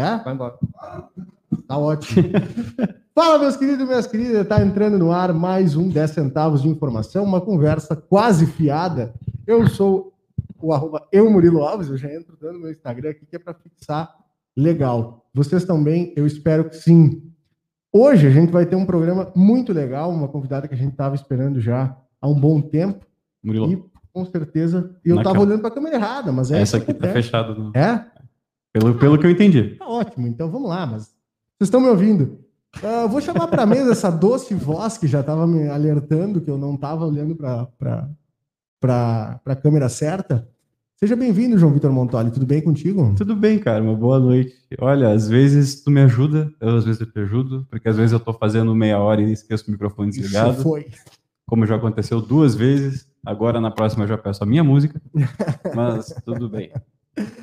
É? Vai embora. Tá ótimo. Fala, meus queridos e minhas queridas. Tá entrando no ar mais um 10 centavos de informação, uma conversa quase fiada. Eu sou o arroba eu, Murilo Alves, eu já entro dando meu Instagram aqui, que é para fixar legal. Vocês também, eu espero que sim. Hoje a gente vai ter um programa muito legal, uma convidada que a gente estava esperando já há um bom tempo. Murilo, E com certeza, e eu estava olhando para a câmera errada, mas é essa aqui tá acontece. fechada. no- É? Pelo, pelo que eu entendi. Tá ótimo, então vamos lá, mas vocês estão me ouvindo. Eu vou chamar para a mesa essa doce voz que já estava me alertando que eu não estava olhando para a câmera certa. Seja bem-vindo, João Vitor Montoli. Tudo bem contigo? Tudo bem, cara, uma boa noite. Olha, às vezes tu me ajuda, eu, às vezes eu te ajudo, porque às vezes eu tô fazendo meia hora e esqueço o microfone desligado, Isso foi. como já aconteceu duas vezes. Agora na próxima eu já peço a minha música, mas tudo bem.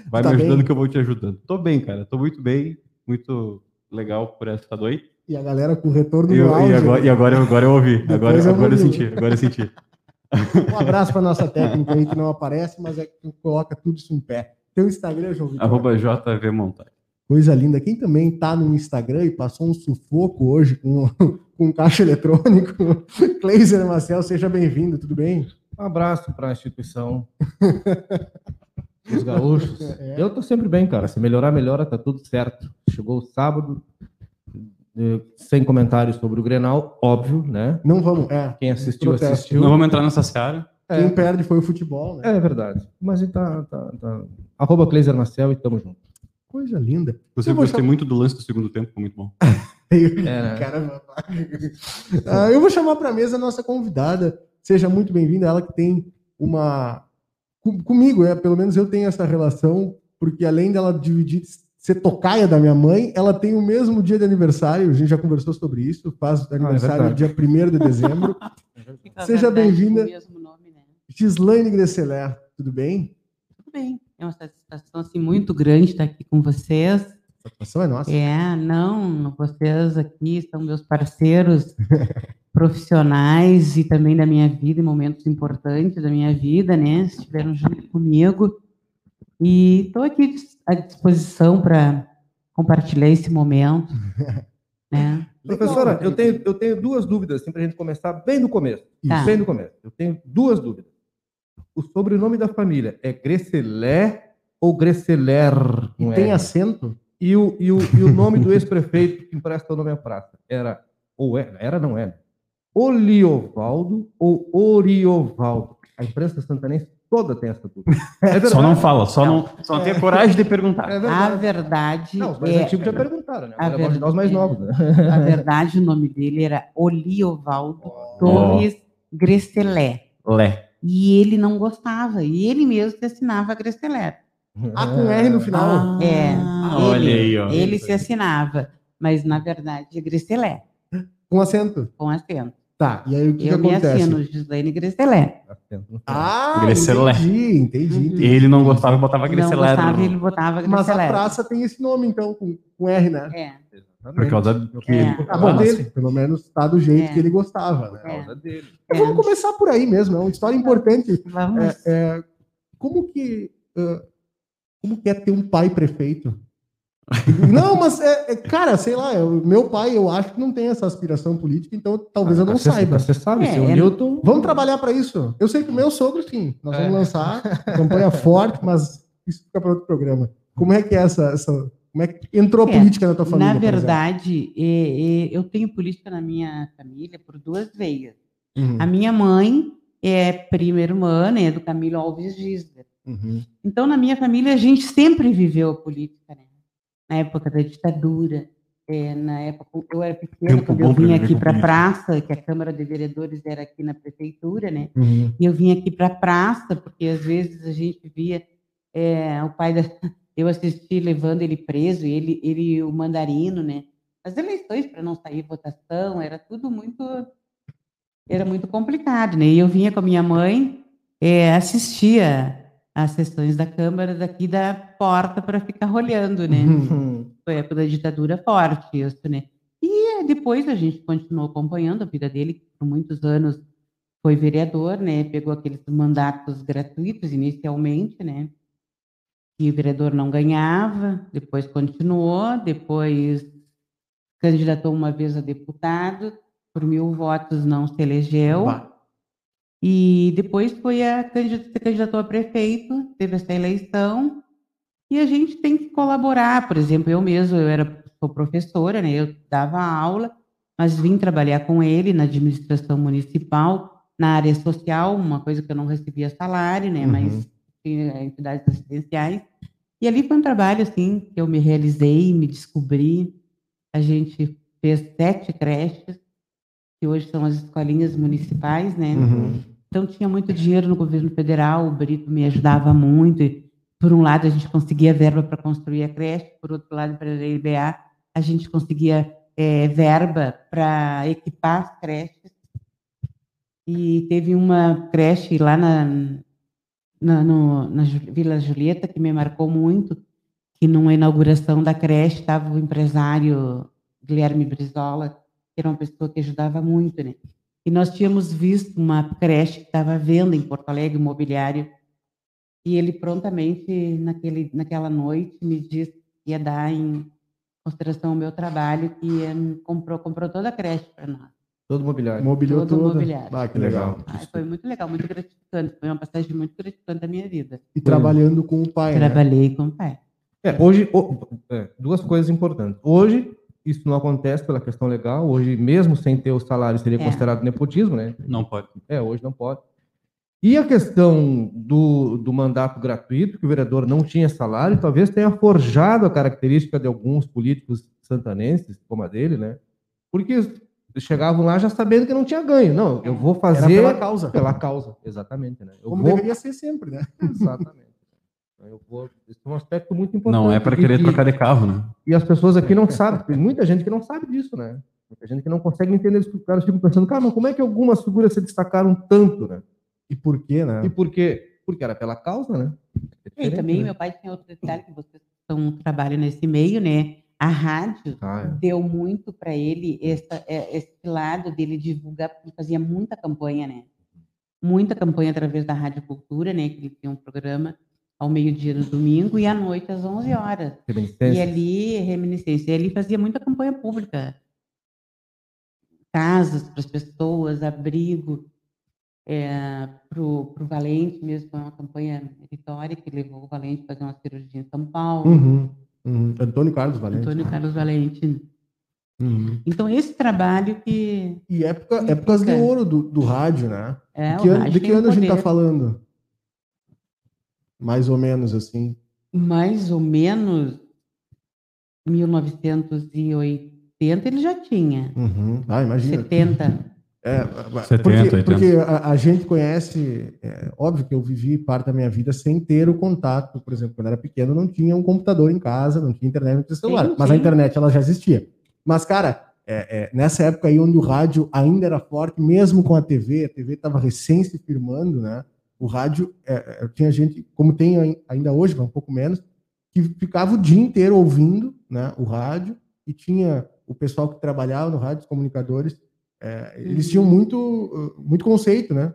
Vai Tá me ajudando bem? que eu vou te ajudando. Tô bem, cara, tô muito bem, muito legal por essa noite. E a galera com o retorno Eu- do áudio. e agora, e agora, eu- agora eu ouvi, agora, eu agora eu senti, agora eu senti. Um abraço para nossa técnica aí que não aparece, mas é que coloca tudo isso em pé. Teu Instagram, João Vitor. Arroba JV. Coisa linda. Quem também tá no Instagram e passou um sufoco hoje com, com caixa eletrônico, Cleiser Marcel, seja bem-vindo, tudo bem? Um abraço para a instituição dos gaúchos. É. Eu tô sempre bem, cara. Se melhorar, melhora, tá tudo certo. Chegou o sábado, eh, sem comentários sobre o Grenal, óbvio, né? Não vamos. É, Quem assistiu, Protesto. assistiu. Não vamos entrar nessa seara. quem É, perde foi o futebol, né? é verdade. Mas tá, tá, tá. Arroba Cleiser Marcel e tamo junto. Coisa linda. Eu vou gostei chamar- muito do lance do segundo tempo, foi muito bom. né? Cara, Ah, eu vou chamar para mesa a nossa convidada. Seja muito bem-vinda. Ela que tem uma. Com- Comigo, é, pelo menos eu tenho essa relação, porque além dela dividir, ser tocaia da minha mãe, ela tem o mesmo dia de aniversário. A gente já conversou sobre isso. Faz aniversário verdade. dia 1 de dezembro. Seja bem-vinda. né? Gislaine Gresseler, tudo bem? Tudo bem. É uma satisfação assim, muito grande estar aqui com vocês. A satisfação é nossa. É, não, vocês aqui são meus parceiros profissionais e também da minha vida, em momentos importantes da minha vida, né? Estiveram junto comigo. E estou aqui à disposição para compartilhar esse momento. Né? Professora, eu tenho, eu tenho duas dúvidas, assim, para a gente começar bem do começo. Tá. Bem do começo. Eu tenho duas dúvidas. O sobrenome da família é Gresselé ou Gresseler? E com tem R? acento? E o, e o, e o nome do ex-prefeito que empresta o nome à praça era, ou era, era não era, Oliovaldo ou Oriovaldo? A imprensa santanense toda tem essa dúvida. É verdade. Só não fala, só Não. não, só não tem a coragem de perguntar. É A verdade. verdade, Não, os mais é, antigos já perguntaram, né? a Agora ajudar os mais verdade- novos, né? a verdade, o nome dele era Oliovaldo Torres Gresselé. Lé. E ele não gostava, e ele mesmo se assinava Gresselé. Ah, com R no final. É, olha ele, aí, ó. ele se assinava, mas na verdade é Gresselé, Com acento. com acento. Tá, e aí o que, que Eu me acontece? assino Gislaine Gresselé. Ah, entendi, entendi. entendi. Ele não gostava e botava Não Grecelero. gostava, ele botava Mas a praça tem esse nome, então, com, com R, né? É, Por causa que É. ele- Ah, bom, dele. pelo menos tá do jeito É. que ele gostava, né? Por causa dele. Então, Vamos começar por aí mesmo, é uma história importante. vamos. É, é, como que ah, como que é ter um pai prefeito? Não, mas é, é, cara, sei lá, eu- meu pai eu acho que não tem essa aspiração política, então talvez eu não Você- saiba. Você sabe, É, seu é- Newton. Vamos trabalhar para isso. Eu sei que o meu sogro sim, nós vamos É. lançar campanha forte, mas isso fica para outro programa. Como é que é essa, essa como é que entrou a É, política na tua família? Na verdade, é, é, eu tenho política na minha família por duas veias. Uhum, A minha mãe é prima irmã né, do Camilo Alves Gisler. uhum. Então, na minha família, a gente sempre viveu a política, né? Na época da ditadura, é, na época eu era pequena, Tempo quando eu viver aqui para a praça, que a Câmara de Vereadores era aqui na prefeitura, né? Uhum. E eu vinha aqui para a praça, porque às vezes a gente via é, o pai da. Eu assisti levando ele preso, e ele, ele o mandarino, né? As eleições para não sair votação, era tudo muito. Era muito complicado, né? E eu vinha com a minha mãe, é, assistia às sessões da Câmara daqui da porta para ficar olhando, né? Foi a época da ditadura forte, isso, né? E eh, depois a gente continuou acompanhando a vida dele, que por muitos anos foi vereador, né? Pegou aqueles mandatos gratuitos inicialmente, né? que o vereador não ganhava, depois continuou, depois candidatou uma vez a deputado, por mil votos não se elegeu. Bah. E depois foi a candidat- se candidatou a prefeito, teve essa eleição, e a gente tem que colaborar. Por exemplo, eu mesmo, eu era sou professora, né? Eu dava aula, mas vim trabalhar com ele na administração municipal, na área social, uma coisa que eu não recebia salário, né? Uhum. Mas tinha entidades assistenciais. E ali foi um trabalho assim que eu me realizei, me descobri. A gente fez sete creches, que hoje são as escolinhas municipais, né? Uhum. Então tinha muito dinheiro no governo federal, o Brito me ajudava muito. E, por um lado, a gente conseguia verba para construir a creche, por outro lado, para a IBA, a gente conseguia eh, verba para equipar as creches. E teve uma creche lá na, na, no- na Vila Julieta que me marcou muito, que numa inauguração da creche estava o empresário Guilherme Brizola, que era uma pessoa que ajudava muito, né? E nós tínhamos visto uma creche que estava à venda em Porto Alegre, imobiliário, e ele prontamente, naquele, naquela noite, me disse que ia dar em consideração o meu trabalho, que ia, comprou, comprou toda a creche para nós. Todo mobiliário. Mobiliou Todo toda. mobiliário. Ah, que legal. Ah, foi muito legal, muito gratificante. Foi uma passagem muito gratificante da minha vida. E trabalhando com o pai, né? Trabalhei com o pai. É, hoje, é, duas coisas importantes. Hoje, isso não acontece pela questão legal. Hoje, mesmo sem ter o salário, seria É. considerado nepotismo, né? Não pode. É, hoje não pode. E a questão do, do mandato gratuito, que o vereador não tinha salário, talvez tenha forjado a característica de alguns políticos santanenses, como a dele, né? Porque chegavam lá já sabendo que não tinha ganho. Não, eu vou Era fazer pela causa. pela causa, exatamente, né? Eu Como vou deveria ser sempre, né? exatamente. Eu vou, isso é um aspecto muito importante. Não é para querer e- trocar de carro, né? e as pessoas aqui não sabem, tem muita gente que não sabe disso, né? Muita gente que não consegue entender isso. Os caras ficam pensando, cara, mas como é que algumas figuras se destacaram tanto, né? E por quê, né? E por quê? Porque era pela causa, né? É E também né? meu pai tinha outro detalhe que vocês estão trabalhando nesse meio, né? A rádio Ah, é. deu muito para ele essa, é, esse lado dele divulgar, porque ele fazia muita campanha, né? Muita campanha através da Rádio Cultura, né? Que ele tinha um programa ao meio-dia no domingo e à noite às 11 horas. E ali, reminiscência, e ali fazia muita campanha pública. Casas para as pessoas, abrigo para o Valente mesmo, foi uma campanha meritória que levou o Valente a fazer uma cirurgia em São Paulo, Uhum, uhum. Antônio Carlos Valente. Antônio Carlos Valente. Uhum. Então, esse trabalho que E época, épocas de ouro do, do rádio, né? é De que o ano, rádio de que ano a gente tá poder. falando? Mais ou menos assim. Mais ou menos 1980 ele já tinha. Uhum. Ah, imagina. 70. É, 70, porque 80. porque a, a gente conhece, é, óbvio que eu vivi parte da minha vida sem ter o contato, por exemplo, quando eu era pequeno não tinha um computador em casa, não tinha internet, não tinha celular, Sim, mas a sim. internet ela já existia. Mas, cara, é, é, nessa época aí onde o rádio ainda era forte, mesmo com a TV, a TV estava recém se firmando, né? O rádio, é, é, tinha gente, como tem ai- ainda hoje, mas um pouco menos, que ficava o dia inteiro ouvindo né, o rádio, e tinha o pessoal que trabalhava no rádio, os comunicadores, é, eles Uhum. tinham muito, muito conceito, né?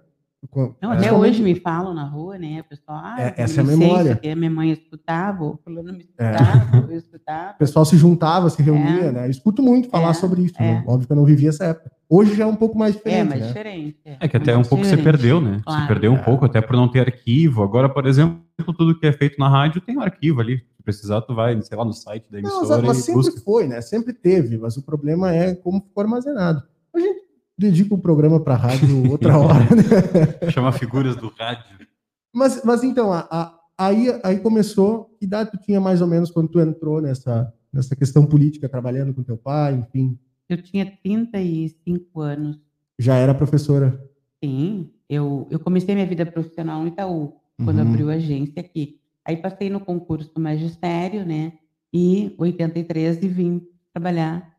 Com- Não, até principalmente- hoje me falam na rua, né? O pessoal, ah, É, essa é a memória. Que a minha mãe escutava, o fulano me É. escutava, eu escutava. O pessoal se juntava, se reunia, É. né? Eu escuto muito falar É, sobre isso. é. né? Óbvio que eu não vivi essa época. Hoje já é um pouco mais É, diferente, mas né? diferente. É que até um mais pouco se diferente. perdeu, né? Claro. Se perdeu um É. pouco, até por não ter arquivo. Agora, por exemplo, tudo que é feito na rádio tem um arquivo ali. Se precisar, tu vai, sei lá, no site da Não, emissora mas e sempre busca. foi, né? Sempre teve, mas o problema é como ficou armazenado. A gente dedica o programa para rádio outra hora, né? Chama figuras do rádio. Mas, mas então, a- a- aí, aí começou, que idade tu tinha mais ou menos quando tu entrou nessa, nessa questão política, trabalhando com teu pai, enfim, Eu tinha 35 anos. já era professora. Sim, eu, eu comecei minha vida profissional no Itaú, quando Uhum. abriu a agência aqui. Aí passei no concurso do magistério, né? E 83 e vim trabalhar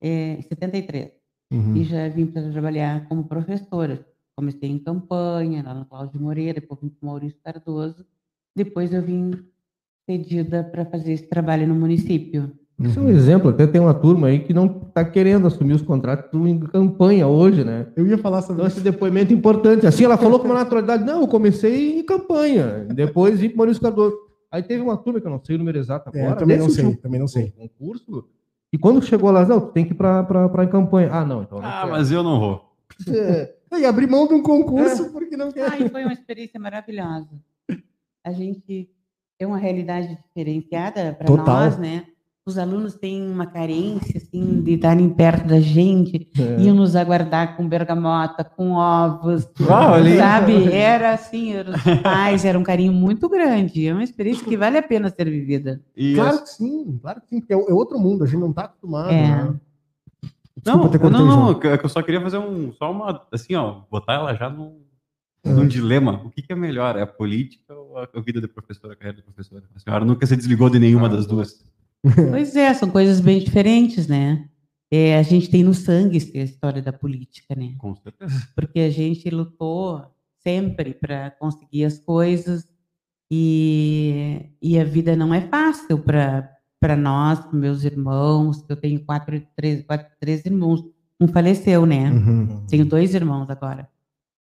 é, em 73. Uhum. E já vim para trabalhar como professora. Comecei em campanha, lá no Cláudio Moreira, depois vim para o Maurício Cardoso. Depois eu vim cedida para fazer esse trabalho no município. Isso é um exemplo, até tem uma turma aí que não está querendo assumir os contratos em campanha hoje, né? Eu ia falar sobre Então, esse depoimento é importante. Assim, ela falou com uma naturalidade, não, eu comecei em campanha, depois vim para Maurício Cardoso. Aí teve uma turma, que eu não sei o número exato É, agora, também não sei, também não sei. concurso, e quando chegou lá, não, tu tem que ir pra, pra, pra campanha. Ah, não, então não Ah, quero. mas eu não vou. É, e abrir mão de um concurso porque não quer. Ai, foi uma experiência maravilhosa. A gente tem uma realidade diferenciada para nós, né? Os alunos têm uma carência, assim, de estarem perto da gente, É. iam nos aguardar com bergamota, com ovos, Ah, olha aí. sabe? Era assim, era os pais, era um carinho muito grande. É uma experiência que vale a pena ser vivida. E Claro que sim, claro que sim, porque é é outro mundo, a gente não tá acostumado. É. né? Desculpa Não, não, não, João. que eu só queria fazer um, só uma, assim, ó, botar ela já num, num dilema. O que, que é melhor, é a política ou a, a vida de professora, a carreira de professora? A senhora nunca se desligou de nenhuma das duas. Pois é, são coisas bem diferentes, né? É, a gente tem no sangue essa história da política, né? Com certeza. porque a gente lutou sempre para conseguir as coisas e, e a vida não é fácil para nós, pros meus irmãos, eu tenho quatro, três, quatro, três irmãos. Um faleceu, né? Uhum. Tenho dois irmãos agora.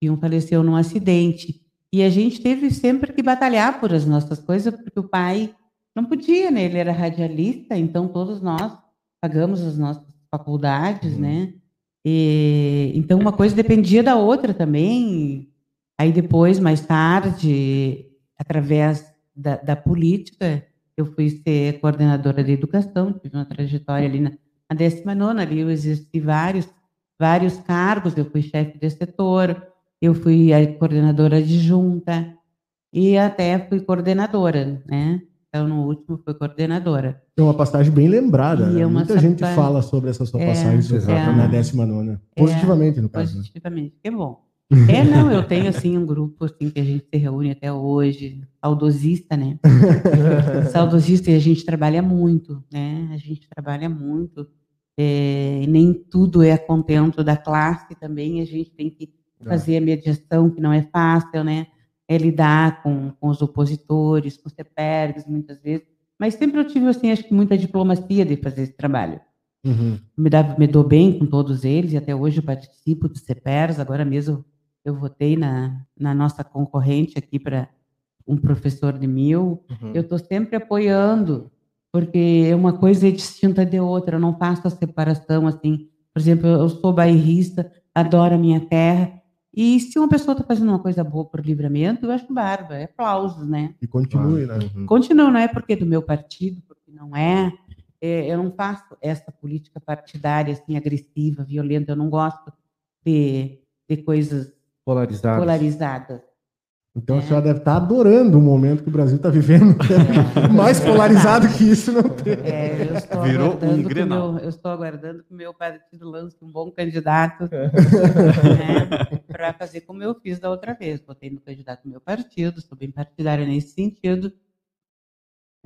E um faleceu num acidente. E a gente teve sempre que batalhar por as nossas coisas, porque o pai não podia, né? Ele era radialista, então todos nós pagamos as nossas faculdades, Uhum. né? E, então uma coisa dependia da outra também. Aí depois, mais tarde, através da, da política, eu fui ser coordenadora de educação, tive uma trajetória ali na, na 19 ali eu exerci vários, vários cargos, eu fui chefe de setor, eu fui a coordenadora adjunta e até fui coordenadora, né? Então, no último, fui coordenadora. É uma passagem bem lembrada. Né? é Muita gente sapa- fala sobre essa sua É, passagem sobre- é. na 19 Positivamente, no caso. né? Positivamente, que bom. É, não, eu tenho, assim, um grupo, assim, que a gente se reúne até hoje, saudosista, né? saudosista e a gente trabalha muito, né? A gente trabalha muito. É, e nem tudo é contento da classe também, a gente tem que É. fazer a mediação, que não é fácil, né? É lidar com, com os opositores, com os CEPERGs, muitas vezes. Mas sempre eu tive, assim, acho que muita diplomacia de fazer esse trabalho. Uhum. Me, dá, me dou bem com todos eles, e até hoje eu participo dos CEPERs. Agora mesmo eu votei na, na nossa concorrente aqui para um professor de mil. Uhum. Eu estou sempre apoiando, porque uma coisa é distinta de outra. Eu não faço a separação assim. Por exemplo, eu sou bairrista, adoro a minha terra. E se uma pessoa está fazendo uma coisa boa por livramento, eu acho bárbaro, é aplausos, né? E continue, né? Uhum. Continua, não é porque é do meu partido, porque não é. É, Eu não faço essa política partidária assim agressiva, violenta. Eu não gosto de, de coisas Polarizado. polarizadas. Então a É. senhora deve estar adorando o momento que o Brasil está vivendo. Mais polarizado que isso não tem. É, eu estou Virou um aguardando que o Grenal. meu- eu estou aguardando que o meu partido lance um bom candidato né, para fazer como eu fiz da outra vez. Votei no candidato do meu partido, sou bem partidária nesse sentido.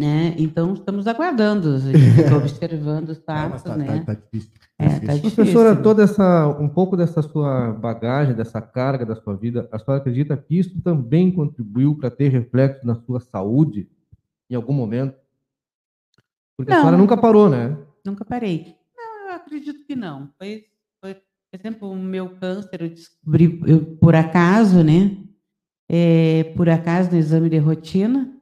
Né? Então, estamos aguardando, a observando os É, passos, tá, né? tá- tá difícil. É, difícil. tá difícil. Professora, toda essa, um pouco dessa sua bagagem, dessa carga da sua vida, a senhora acredita que isso também contribuiu para ter reflexo na sua saúde em algum momento? Porque a Não. senhora nunca parou, né? Nunca parei. Não, eu acredito que não. Foi, foi por exemplo, o meu câncer eu descobri eu, por acaso, né? É, por acaso no exame de rotina.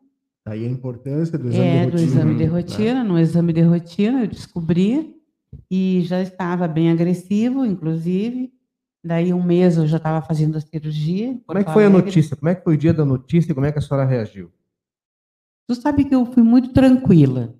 Daí a importância do exame é, de do rotina. exame de né? rotina. No exame de rotina eu descobri e já estava bem agressivo, inclusive. Daí um mês eu já estava fazendo a cirurgia. Como é que foi a notícia? Como é que foi o dia da notícia e como é que a senhora reagiu? Tu sabe que eu fui muito tranquila.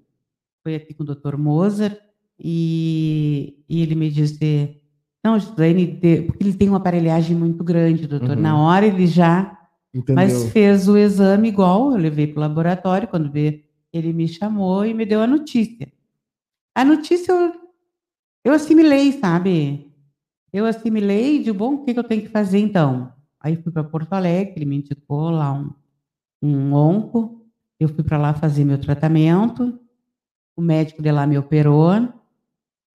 Fui aqui com o Dr. Mozart e, e ele me disse, não, Gislaine, porque ele tem uma aparelhagem muito grande, doutor. Uhum. Na hora ele já, Entendeu? mas fez o exame igual, eu levei para o laboratório, quando veio, ele me chamou e me deu a notícia. A notícia eu, eu assimilei, sabe? Eu assimilei de bom, o que, que eu tenho que fazer então? Aí fui para Porto Alegre, ele me indicou lá um, um onco, eu fui para lá fazer meu tratamento, o médico de lá me operou,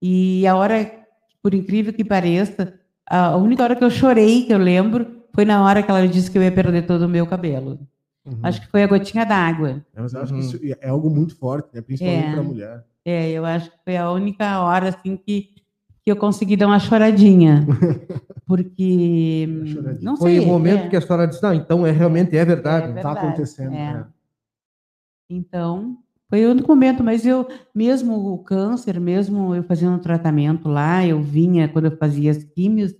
e a hora, por incrível que pareça, a única hora que eu chorei, que eu lembro, foi na hora que ela disse que eu ia perder todo o meu cabelo. Uhum. Acho que foi a gotinha d'água. Mas eu acho Uhum. que isso é algo muito forte, né? principalmente É. para a mulher. É, eu acho que foi a única hora assim que, que eu consegui dar uma choradinha. Porque. Choradinha. Não Foi sei. o momento é, que a senhora disse, não, então é realmente é verdade. É Está acontecendo. é. né? Então, foi o único momento, mas eu, mesmo o câncer, mesmo eu fazendo um tratamento lá, eu vinha, quando eu fazia as químios,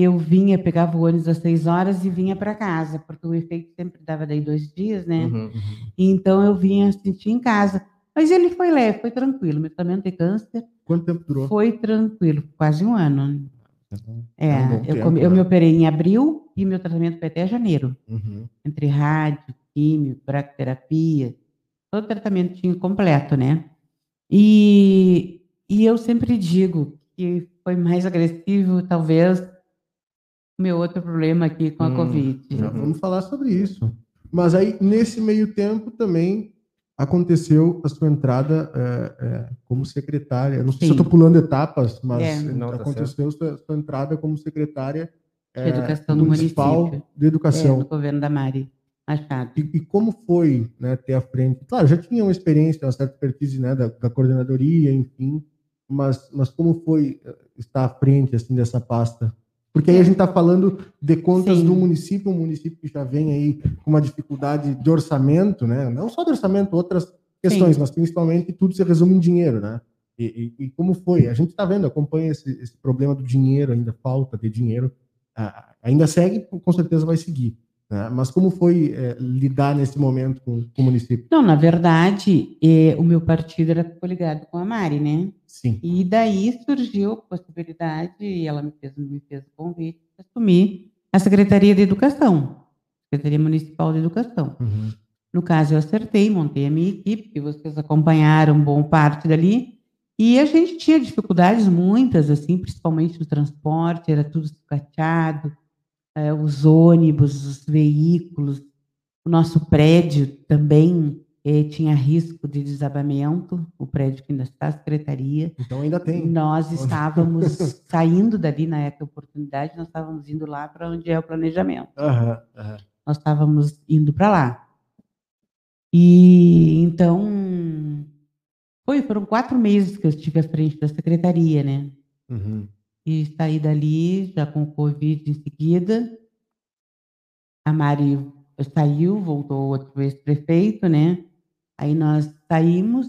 eu vinha, pegava o ônibus às seis horas e vinha para casa, porque o efeito sempre dava daí dois dias, né? Uhum. Então eu vinha sentir em casa. Mas ele foi leve, foi tranquilo. Meu tratamento de câncer Quanto tempo durou? foi tranquilo, quase um ano. É, É um eu, tempo, eu né? me operei em abril e meu tratamento foi até janeiro. Uhum. Entre rádio, químio, braquiterapia, todo tratamentinho completo, né? E, e eu sempre digo que foi mais agressivo, talvez, o meu outro problema aqui com a Hum, Covid. Já vamos falar sobre isso. Mas aí, nesse meio tempo, também aconteceu a sua entrada é, é, como secretária. Não sei se eu Sim. estou pulando etapas, mas É. Não, tá aconteceu a sua, sua entrada como secretária De é, educação do municipal município. de É, educação. do governo da Mari Machado. E, e como foi né, ter à frente? Claro, já tinha uma experiência, uma certa expertise né, da, da coordenadoria, enfim, mas, mas como foi eh, estar à frente assim, dessa pasta? Porque aí a gente está falando de contas Sim. do município, um município que já vem aí com uma dificuldade de orçamento, né? não só de orçamento, outras questões, mas principalmente tudo se resume em dinheiro. Né? E, e- e como foi? A gente está vendo, acompanha esse, esse problema do dinheiro, ainda falta de dinheiro, ah, ainda segue, com certeza vai seguir. Né? Mas como foi eh, lidar nesse momento com, com o município? Não, na verdade, eh, o meu partido era coligado com a Mari, né? Sim. E daí surgiu a possibilidade, e ela me fez, me fez o convite de assumir a Secretaria de Educação, Secretaria Municipal de Educação. Uhum. No caso, eu acertei, montei a minha equipe, que vocês acompanharam bom parte dali, e a gente tinha dificuldades muitas, assim, principalmente no transporte, era tudo sucateado, eh, os ônibus, os veículos, o nosso prédio também eh, tinha risco de desabamento, o prédio que ainda está a secretaria. Então ainda tem. Nós estávamos saindo dali na época oportunidade, nós estávamos indo lá para onde é o planejamento Aham, aham. nós estávamos indo para lá. E então foi, foram quatro meses que eu estive à frente da secretaria, né? Uhum. E saí dali já com o Covid em seguida. A Mari saiu, voltou outro ex-prefeito, né? Aí nós saímos.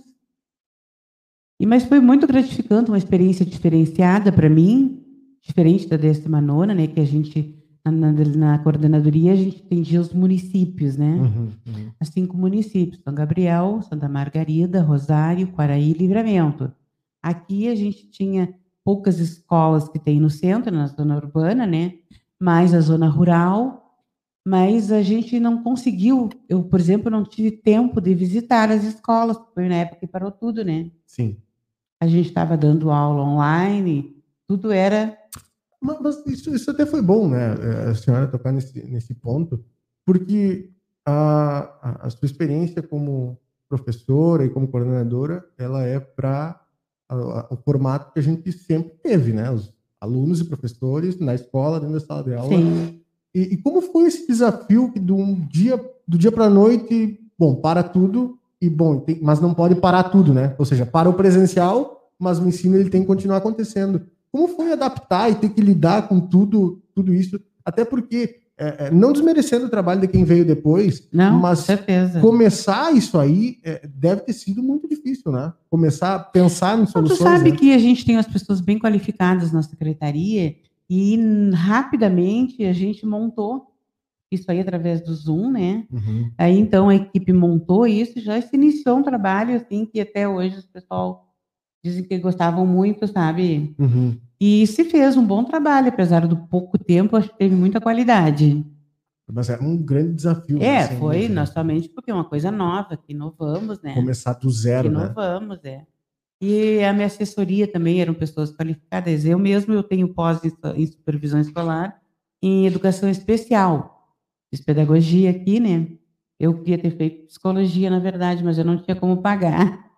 E mas foi muito gratificante, uma experiência diferenciada para mim, diferente da décima nona, né? Que a gente na, na- na coordenadoria a gente atendia os municípios, né? Uhum. Uhum. As cinco municípios: São Gabriel, Santa Margarida, Rosário, Quaraí e Livramento. Aqui a gente tinha poucas escolas que tem no centro, na zona urbana, né? Mais a zona rural, mas a gente não conseguiu. Eu, por exemplo, não tive tempo de visitar as escolas, foi na época que parou tudo, né? Sim. A gente estava dando aula online, tudo era. Mas, mas isso, isso até foi bom, né? eh, A senhora tocar nesse, nesse ponto, porque a, a, a sua experiência como professora e como coordenadora, ela é para o formato que a gente sempre teve, né? Os alunos e professores na escola, dentro da sala de aula. Sim. E, e como foi esse desafio que do um dia do dia para a noite, bom, para tudo e bom, tem- mas não pode parar tudo, né? Ou seja, para o presencial, mas o ensino ele tem que continuar acontecendo. Como foi adaptar e ter que lidar com tudo, tudo isso? Até porque é, é, não desmerecendo o trabalho de quem veio depois, Não, mas certeza. começar isso aí é, deve ter sido muito difícil, né? Começar a pensar em Não, tu soluções. sabe né? que a gente tem as pessoas bem qualificadas na secretaria e rapidamente a gente montou isso aí através do Zoom, né? Uhum. Aí então a equipe montou isso e já se iniciou um trabalho assim que até hoje os pessoal dizem que gostavam muito, sabe? Uhum. E se fez um bom trabalho, apesar do pouco tempo, acho que teve muita qualidade. Mas é um grande desafio. né? É, Sem foi dúvida. nós somente porque é uma coisa nova, que inovamos, né? Começar do zero, que né? não vamos, é. E a minha assessoria também eram pessoas qualificadas. Eu mesmo eu tenho pós em supervisão escolar em educação especial. Fiz pedagogia aqui, né? Eu queria ter feito psicologia, na verdade, mas eu não tinha como pagar.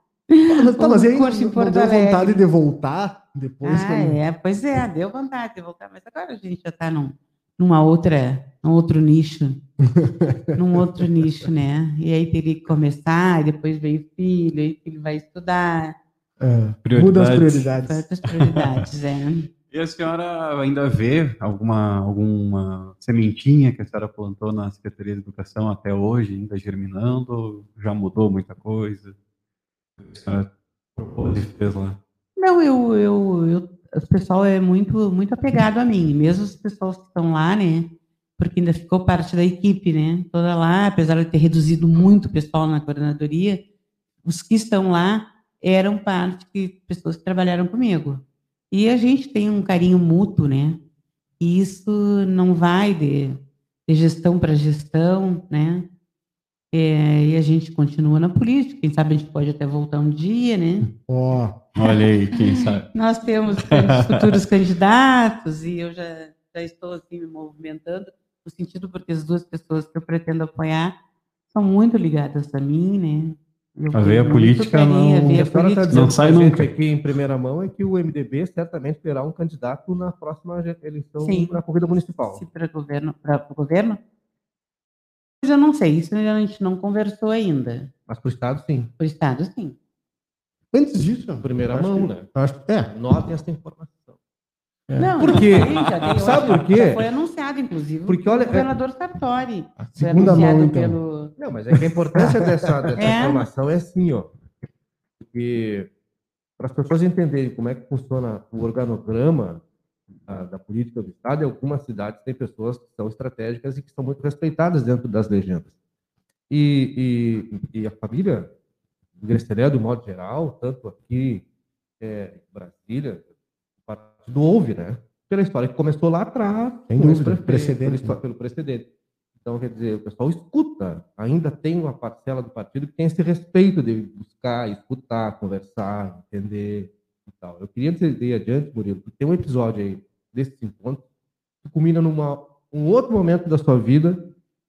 Mas, tá, mas Um aí curso não, não deu vontade Alegre. de voltar depois? ah, quando- é, pois é, deu vontade de voltar, mas agora a gente já está num, numa outra, num outro nicho, num outro nicho, né? E aí teria que começar, e depois veio filho, aí o filho vai estudar, É, Prioridades. muda as prioridades. Quantas prioridades, é. E a senhora ainda vê alguma, alguma sementinha que a senhora plantou na Secretaria de Educação até hoje, ainda germinando? Já mudou muita coisa? A senhora propôs e fez lá. Não, eu, eu, eu, o pessoal é muito, muito apegado a mim, mesmo os pessoal que estão lá, né? Porque ainda ficou parte da equipe, né? Toda lá, apesar de ter reduzido muito o pessoal na coordenadoria, os que estão lá eram parte de pessoas que trabalharam comigo. E a gente tem um carinho mútuo, né? E isso não vai de, de gestão para gestão, né? É, e a gente continua na política. Quem sabe a gente pode até voltar um dia, né? Ó, Olha aí, quem sabe. Nós temos futuros candidatos e eu já, já estou assim me movimentando no sentido porque as duas pessoas que eu pretendo apoiar são muito ligadas a mim, né? Eu A veia política a não- veia a está política. Não sai nunca. aqui em primeira mão é que o MDB certamente terá um candidato na próxima eleição Sim. na corrida municipal. Se para governo, para o governo? Eu não sei, isso a gente não conversou ainda. Mas para o Estado, sim. O Estado, sim. antes disso. Primeira mão, que- né? Acho é. Notem essa informação. Não, Por já quê? tem, já tem, eu Sabe por quê? Já foi anunciado, inclusive. Porque, olha, o governador Sartori. A Foi segunda anunciado mão, então. pelo. Não, mas é que a importância dessa, dessa É. informação é assim, ó. Porque para as pessoas entenderem como é que funciona o organograma da, da política do Estado, em algumas cidades tem pessoas que são estratégicas e que são muito respeitadas dentro das legendas. E, e, e a família Grestelé, do modo geral, tanto aqui é, em Brasília, partido houve, né? Pela história que começou lá atrás, Sem esse dúvida, precedente, pela né? pelo precedente. Então, quer dizer, o pessoal escuta, ainda tem uma parcela do partido que tem esse respeito de buscar, escutar, conversar, entender e tal. Eu queria dizer adiante, Murilo, porque tem um episódio aí desse encontro que culmina numa um outro momento da sua vida,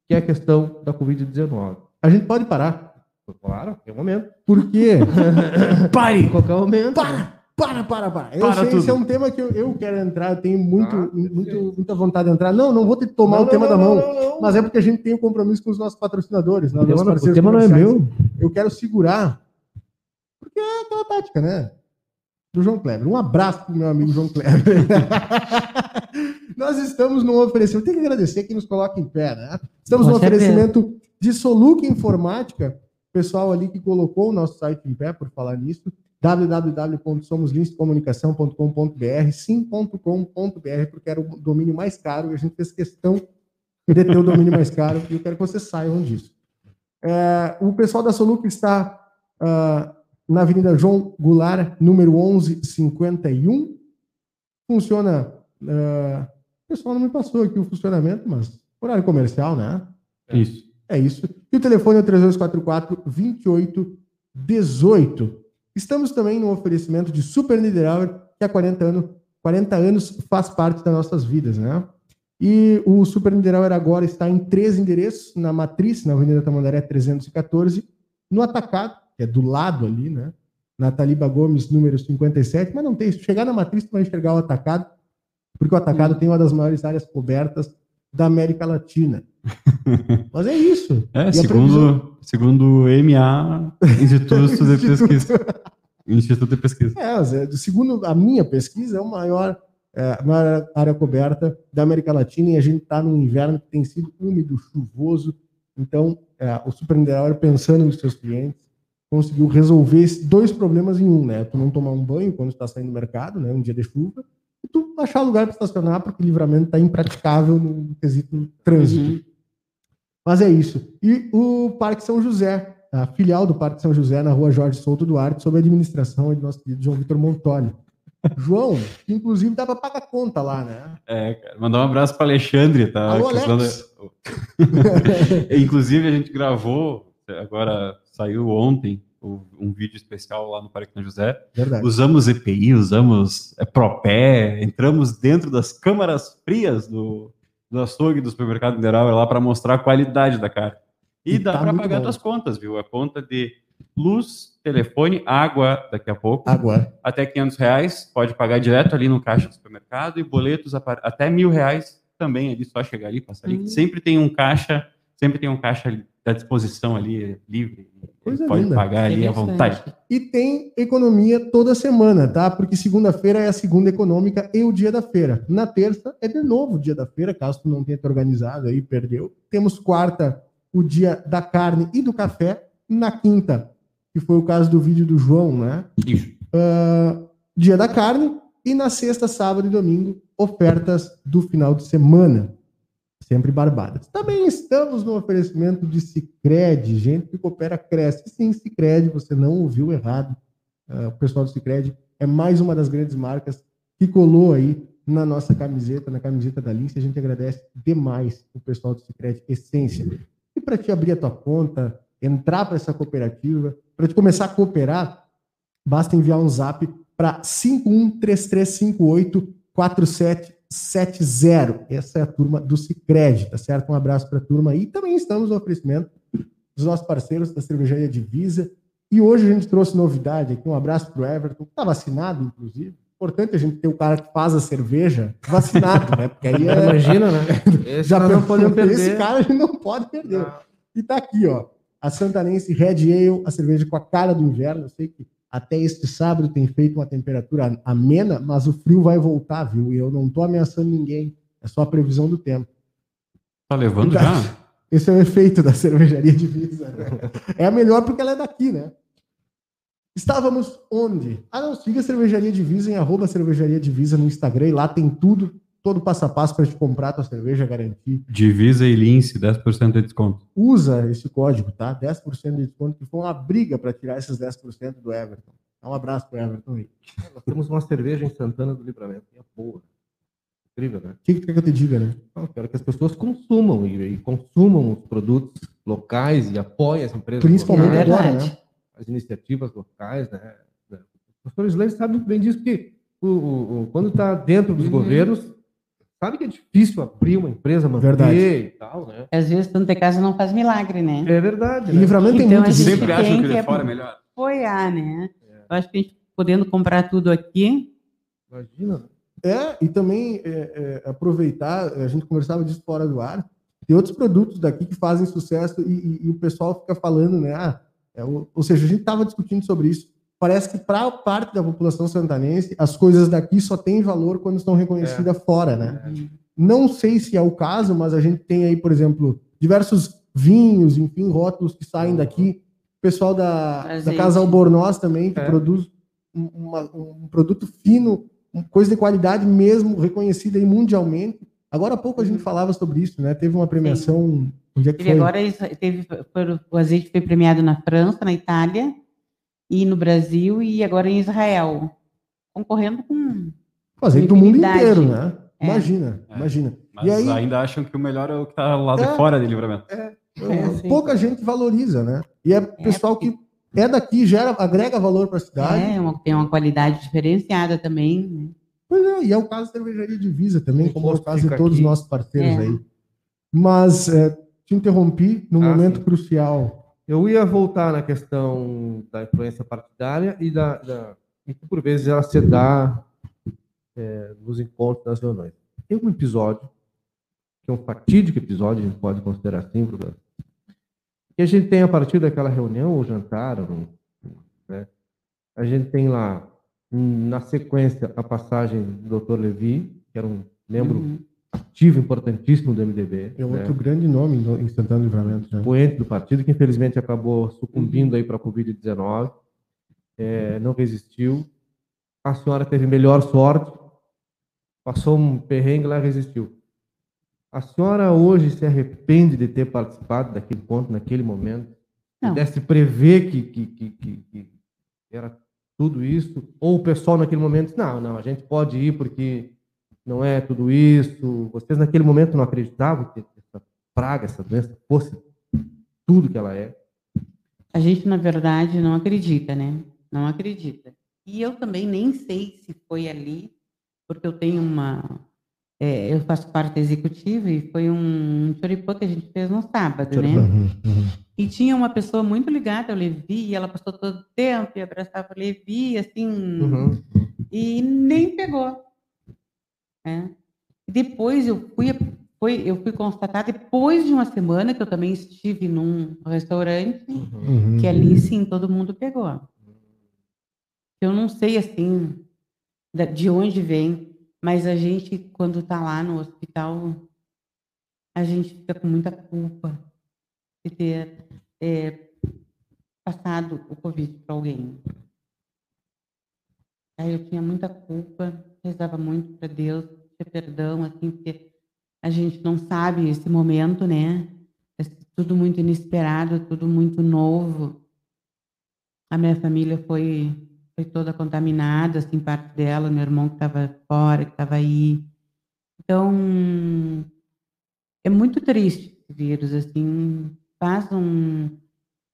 que é a questão da Covid-19. A gente pode parar. Claro, é o momento. Porque. Em Pare! qualquer momento. Para! Para, para, para. Eu Para sei, tudo. esse é um tema que eu, eu quero entrar, eu tenho muito, Ah, muito, muita vontade de entrar. Não, não vou ter que tomar Não, o tema não, da mão. não, não. Mas é porque a gente tem um compromisso com os nossos patrocinadores. Né, O tema, nossos não- o tema não é meu. Eu quero segurar. Porque é aquela tática, né? Do João Kleber. Um abraço pro meu amigo João Kleber. Nós estamos num oferecimento. Tem que agradecer quem nos coloca em pé, né? Estamos certeza. oferecimento de Soluc Informática. O pessoal ali que colocou o nosso site em pé, por falar nisso. www.somoslinscomunicação.com.br sim.com.br, porque era o domínio mais caro e a gente fez questão de ter o domínio mais caro e eu quero que vocês saibam disso. É, o pessoal da Soluc está ah, na Avenida João Goulart, número 1151. Funciona. ah, o pessoal não me passou aqui o funcionamento, mas horário comercial, né? Isso. É isso. E o telefone é o 3244-2818. Estamos também no oferecimento de Super Niederauer, que há 40 anos, 40 anos faz parte das nossas vidas, né? E o Super Niederauer agora está em três endereços, na Matriz, na Avenida Tamandaré 314, no Atacado, que é do lado ali, né? Na Taliba Gomes, número 57, mas não tem isso. Chegar na Matriz, tu vai enxergar o Atacado, porque o Atacado tem uma das maiores áreas cobertas da América Latina. Mas é isso. É, E segundo, segundo o MA, Instituto de. Pesquisa. Instituto de Pesquisa. É, é, segundo a minha pesquisa, é o maior, é, a maior área coberta da América Latina e a gente está num inverno que tem sido úmido, chuvoso. Então, é, o Super Niederauer, pensando nos seus clientes, conseguiu resolver dois problemas em um, né? Tu não tomar um banho quando está saindo do mercado, né? Um dia de chuva, e tu achar lugar para estacionar, porque o livramento está impraticável no quesito trânsito. Uhum. Mas é isso. E o Parque São José, a filial do Parque São José, na rua Jorge Souto Duarte, sob a administração do nosso querido João Vitor Montoli. João, que inclusive dá para pagar conta lá, né? É, cara. Mandar um abraço para Alexandre, tá? Alô, Alex. Inclusive, a gente gravou, agora saiu ontem, um vídeo especial lá no Parque São José. Verdade. Usamos EPI, usamos é, Propé, entramos dentro das câmaras frias do, do açougue do supermercado mineral lá para mostrar a qualidade da carne. E, E dá tá para pagar bom. tuas contas, viu? A conta de luz, telefone, água daqui a pouco, Agora. até 500 reais, pode pagar direto ali no caixa do supermercado e boletos até mil reais também ali, só chegar ali, passar ali. Hum. Sempre tem um caixa, sempre tem um caixa ali à disposição ali, é livre. Coisa pode linda. pagar ali à vontade. E tem economia toda semana, tá? Porque segunda-feira é a segunda econômica e o dia da feira. Na terça é de novo o dia da feira, caso tu não tenha te organizado aí, perdeu. Temos quarta, o dia da carne e do café. Na quinta, que foi o caso do vídeo do João, né? Isso. Ah, dia da carne. E na sexta, sábado e domingo, ofertas do final de semana. Sempre barbadas. Também estamos no oferecimento de Cicred, gente que coopera cresce. Sim, Cicred, você não ouviu errado. Ah, o pessoal do Cicred é mais uma das grandes marcas que colou aí na nossa camiseta, na camiseta da Lince. A gente agradece demais o pessoal do Cicred Essência. E para te abrir a tua conta, entrar para essa cooperativa, para te começar a cooperar, basta enviar um zap para 5133584770. Essa é a turma do Cicred, tá certo? Um abraço para a turma aí. Também estamos no oferecimento dos nossos parceiros da Cervejaria Divisa. E hoje a gente trouxe novidade aqui. Um abraço para o Everton, que está vacinado, inclusive. Importante a gente ter o cara que faz a cerveja vacinado, né? Porque aí é, Imagina, né? Esse já não podemos Esse perder. cara a gente não pode perder. Não. E tá aqui, ó. A Santanense Red Ale, a cerveja com a cara do inverno. Eu sei que até este sábado tem feito uma temperatura amena, mas o frio vai voltar, viu? E eu não tô ameaçando ninguém. É só a previsão do tempo. Tá levando já? Esse é o efeito da cervejaria divisa. né? É a melhor porque ela é daqui, né? Estávamos onde? Ah, não, siga a Cervejaria Divisa em arroba Cervejaria Divisa no Instagram e lá tem tudo, todo o passo a passo para te comprar tua cerveja, garantir. Divisa e Lince, 10% de desconto. Usa esse código, tá? 10% de desconto, que foi uma briga para tirar esses 10% do Everton. Dá um abraço pro Everton aí. Nós temos uma cerveja em Santana do Livramento. E é boa. Incrível, né? O que, que tu quer que eu te diga, né? Não, quero que as pessoas consumam e, e consumam os produtos locais e apoiem as empresas Principalmente locais, agora, né? as iniciativas locais, né? O professor Islane sabe muito bem disso, porque o, o- o- quando está dentro dos Uhum. governos, sabe que é difícil abrir uma empresa, manter Verdade. e tal, né? Às vezes, Santa Casa não faz milagre, né? É verdade, né? livramento tem Então, muito a disso. gente Sempre tem acham que que de fora é melhor. Apoiar, né? É. Eu acho que a gente podendo comprar tudo aqui, Imagina? É, e também é, é, aproveitar, a gente conversava disso fora do ar, tem outros produtos daqui que fazem sucesso e, e- e o pessoal fica falando, né? ah, é o- ou seja, a gente estava discutindo sobre isso. Parece que para parte da população santanense, as coisas daqui só têm valor quando estão reconhecidas fora, né? Não sei se é o caso, mas a gente tem aí, por exemplo, diversos vinhos, enfim, rótulos que saem daqui. O pessoal da, da. Casa Albornoz também, que É. produz um, uma- um produto fino, coisa de qualidade mesmo, reconhecida aí mundialmente. Agora há pouco a gente falava sobre isso, né? Teve uma premiação. Onde é que teve foi? agora isso- teve, foi- o azeite foi premiado na França, na Itália e no Brasil e agora em Israel, concorrendo com Fazer do mundo infinidade. inteiro, né? É. Imagina, É. imagina. Mas E aí- ainda acham que o melhor é o que tá lá de É. fora de livramento. É, sim. Pouca gente valoriza, né? E é pessoal que é daqui, gera, agrega valor para a cidade. é, uma- tem uma qualidade diferenciada também. né? Pois é, e é o caso da cervejaria Divisa também, O como é o caso de todos os nossos parceiros É. aí. Mas é, te interrompi num Ah, momento sim. crucial. Eu ia voltar na questão da influência partidária e da, da e que por vezes ela se dá é, nos encontros das reuniões. Tem um episódio que é um fatídico episódio, a gente pode considerar assim, professor, que a gente tem a partir daquela reunião ou jantar, ou, né, a gente tem lá na sequência a passagem do Dr. Levi, que era um membro Uhum. Ativo importantíssimo do MDB, É né? outro grande nome no- em Santana do Livramento. Né? expoente do partido, que infelizmente acabou sucumbindo aí para a Covid-19, é, não resistiu. A senhora teve melhor sorte, passou um perrengue lá e resistiu. A senhora hoje se arrepende de ter participado daquele encontro naquele momento? Não. Pudesse prever que, que, que, que- que era tudo isso? Ou o pessoal naquele momento disse, não, não, a gente pode ir porque não é tudo isso. Vocês naquele momento não acreditavam que essa praga, essa doença fosse tudo que ela é? A gente, na verdade, não acredita, né? Não acredita. E eu também nem sei se foi ali, porque eu tenho uma. é, eu faço parte executiva e foi um choripã que a gente fez no sábado, né? Uhum, uhum. E tinha uma pessoa muito ligada ao Levi, e ela passou todo o tempo e abraçava o Levi, assim, Uhum. e nem pegou. Né? E depois eu fui foi, eu fui constatar depois de uma semana que eu também estive num restaurante, Uhum. que ali sim todo mundo pegou. Eu não sei assim de onde vem, mas a gente quando está lá no hospital, a gente fica com muita culpa de ter é, passado o Covid para alguém. Aí eu tinha muita culpa, rezava muito para Deus, pedir perdão, assim, porque a gente não sabe esse momento, né? É tudo muito inesperado, tudo muito novo. A minha família foi, foi toda contaminada, assim, parte dela, meu irmão que estava fora, que estava aí. Então, é muito triste esse vírus, assim, faz um,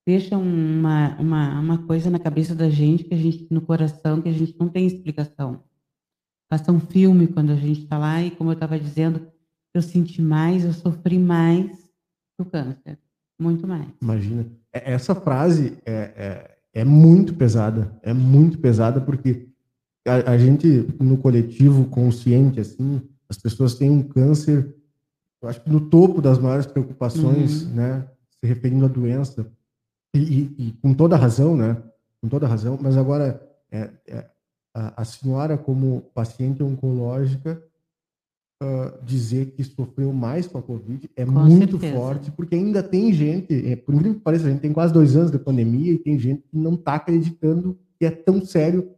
deixa uma, uma, uma coisa na cabeça da gente, que a gente, no coração, que a gente não tem explicação. Passa um filme quando a gente está lá e, como eu estava dizendo, eu senti mais, eu sofri mais do câncer, muito mais. Imagina. É- Essa frase é, é, é muito pesada. É muito pesada porque a, a gente, no coletivo consciente, assim, as pessoas têm um câncer, eu acho que no topo das maiores preocupações, Uhum. né? Se referindo à doença. E, e- e com toda razão, né? Com toda razão. Mas agora, é- é, a, a senhora, como paciente oncológica, ah, dizer que sofreu mais com a Covid é Com muito certeza. forte, porque ainda tem gente, é, por incrível que pareça, a gente tem quase dois anos de pandemia e tem gente que não está acreditando que é tão sério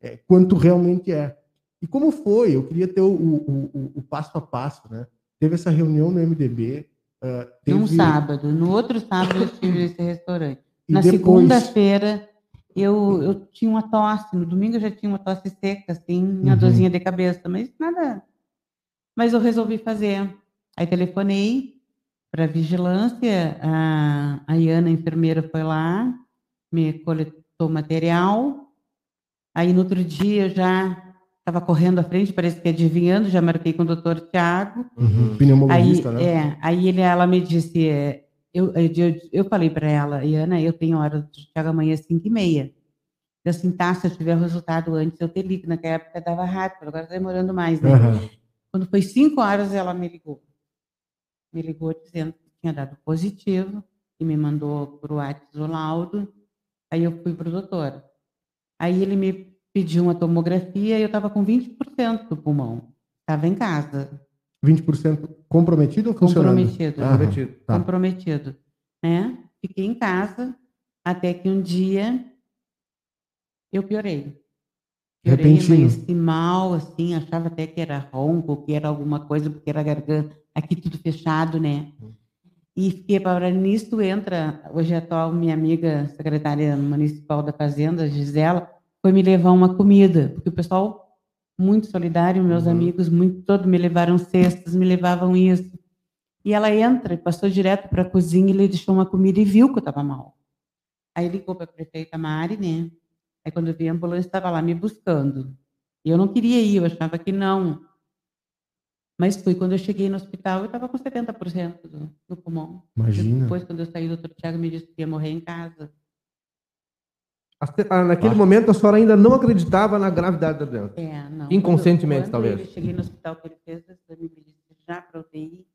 é, quanto realmente é. E como foi? Eu queria ter o, o- o- o passo a passo, né? Teve essa reunião no MDB. ah, Num teve- sábado, no outro sábado eu estive nesse restaurante. e Na depois- segunda-feira eu, eu tinha uma tosse, no domingo eu já tinha uma tosse seca, assim, uma Uhum. dorzinha de cabeça, mas nada. Mas eu resolvi fazer. Aí telefonei para a vigilância, a, a Iana, a enfermeira, foi lá, me coletou material. Aí no outro dia eu já estava correndo à frente, parece que adivinhando, já marquei com o doutor Tiago. Uhum, Aí, Pneumologista, né? é, aí ele, ela me disse, eu, eu, eu falei para ela, Iana, eu tenho hora do Thiago amanhã às 5 e meia. Eu assim, tá, se eu tiver o resultado antes, eu te ligo. Naquela época dava rápido, agora está demorando mais, né? Aham. Quando foi 5 horas, ela me ligou. Me ligou dizendo que tinha dado positivo e me mandou para o WhatsApp o laudo. Aí eu fui para o doutor. Aí ele me pediu uma tomografia e eu estava com 20% do pulmão. Estava em casa, 20% comprometido ou funcionando? comprometido. Aham, Prometido. tá. comprometido, né? Fiquei em casa até que um dia eu piorei. Piorei, Repentino. amanheci mal, assim, achava até que era ronco, que era alguma coisa, porque era garganta, aqui tudo fechado, né? E fiquei para nisso entra, hoje a atual minha amiga secretária municipal da Fazenda, Gisela, foi me levar uma comida, porque o pessoal muito solidário, meus Uhum. amigos, muito todos me levaram cestas, me levavam isso. E ela entra e passou direto para a cozinha e lhe deixou uma comida e viu que eu estava mal. Aí ligou para a prefeita Mari, né? Aí quando eu vi a ambulância, estava lá me buscando. E eu não queria ir, eu achava que não. Mas fui quando eu cheguei no hospital, eu estava com 70% do, do pulmão. Imagina. Depois, quando eu saí, o doutor Tiago me disse que ia morrer em casa. Ah, Naquele momento, a senhora ainda não acreditava na gravidade da doença. É, não. Inconscientemente, Quando- talvez. Eu cheguei no hospital que ele fez o me disse já para UTI.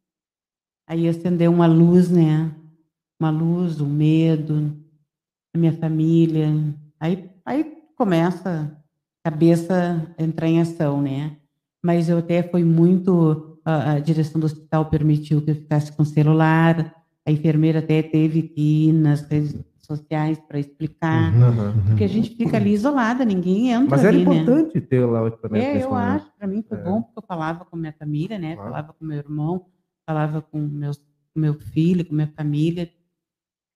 Aí acendeu uma luz, né? Uma luz, um medo, a minha família. Aí, aí começa a cabeça a entrar em ação, né? Mas eu até fui muito. A, a direção do hospital permitiu que eu ficasse com celular. A enfermeira até teve que ir nas redes sociais para explicar. Uhum. Porque a gente fica ali isolada, ninguém entra Mas era ali, né? importante ter lá o equipamento É, eu acho, para mim foi É. bom, porque eu falava com minha família, né? Claro. Falava com meu irmão, falava com meus, com meu filho, com minha família.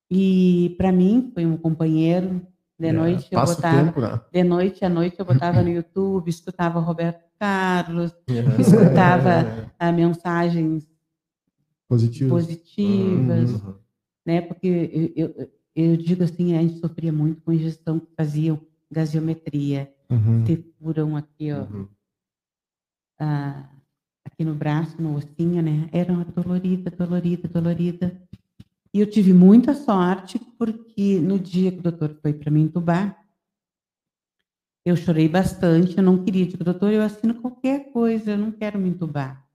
E para mim foi um companheiro. De É, noite eu passa o botava, tempo, né? de noite à noite eu botava no YouTube, escutava Roberto Carlos, Uhum. escutava ah, mensagens Positivo. positivas, Uhum. né? Porque eu, eu, eu digo assim, a gente sofria muito com que faziam gasiometria, Uhum. te furam aqui, ó, Uhum. ah, aqui no braço, no ossinho, né? Era uma dolorida, dolorida, dolorida. E eu tive muita sorte, porque no dia que o doutor foi para me entubar, eu chorei bastante, eu não queria. Digo, doutor, eu assino qualquer coisa, eu não quero me entubar.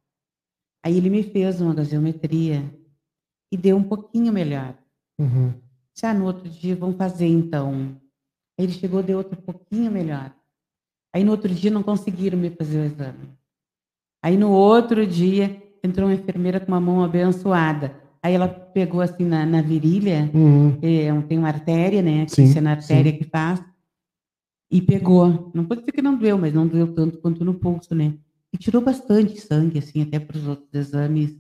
Aí ele me fez uma gasometria e deu um pouquinho melhor. Uhum. Ah, no outro dia vamos fazer então. Aí ele chegou, deu outro pouquinho melhor. Aí no outro dia não conseguiram me fazer o exame. Aí no outro dia entrou uma enfermeira com uma mão abençoada. Aí ela pegou assim na, na virilha, Uhum. é, tem uma artéria, né? Que Sim, é na artéria que faz. E pegou. Não pode dizer que não doeu, mas não doeu tanto quanto no pulso, né? E tirou bastante sangue, assim, até para os outros exames.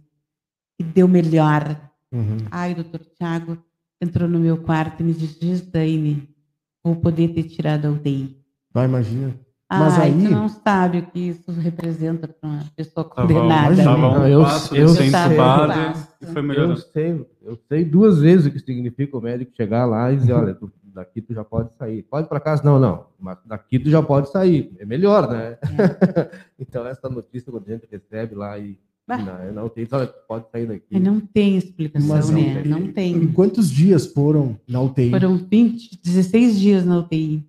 E deu melhor. Uhum. Ai, doutor Tiago entrou no meu quarto e me disse, Gislaine, vou poder ter tirado a UTI. Vai, imagina. Mas Ai, aí- tu não sabe o que isso representa para uma pessoa Tava, condenada. tava né? um eu- passo eu ser sei. e foi Eu sei, eu sei duas vezes o que significa o médico chegar lá e dizer, olha, tu- daqui tu já pode sair. Pode para casa? Não, não. Mas daqui tu já pode sair. É melhor, né? então essa notícia quando a gente recebe lá e Diz, olha, tu pode sair daqui. Não tem explicação, Mas né? e- Não E tem. quantos dias foram na UTI? Foram 20, 16 dias na UTI.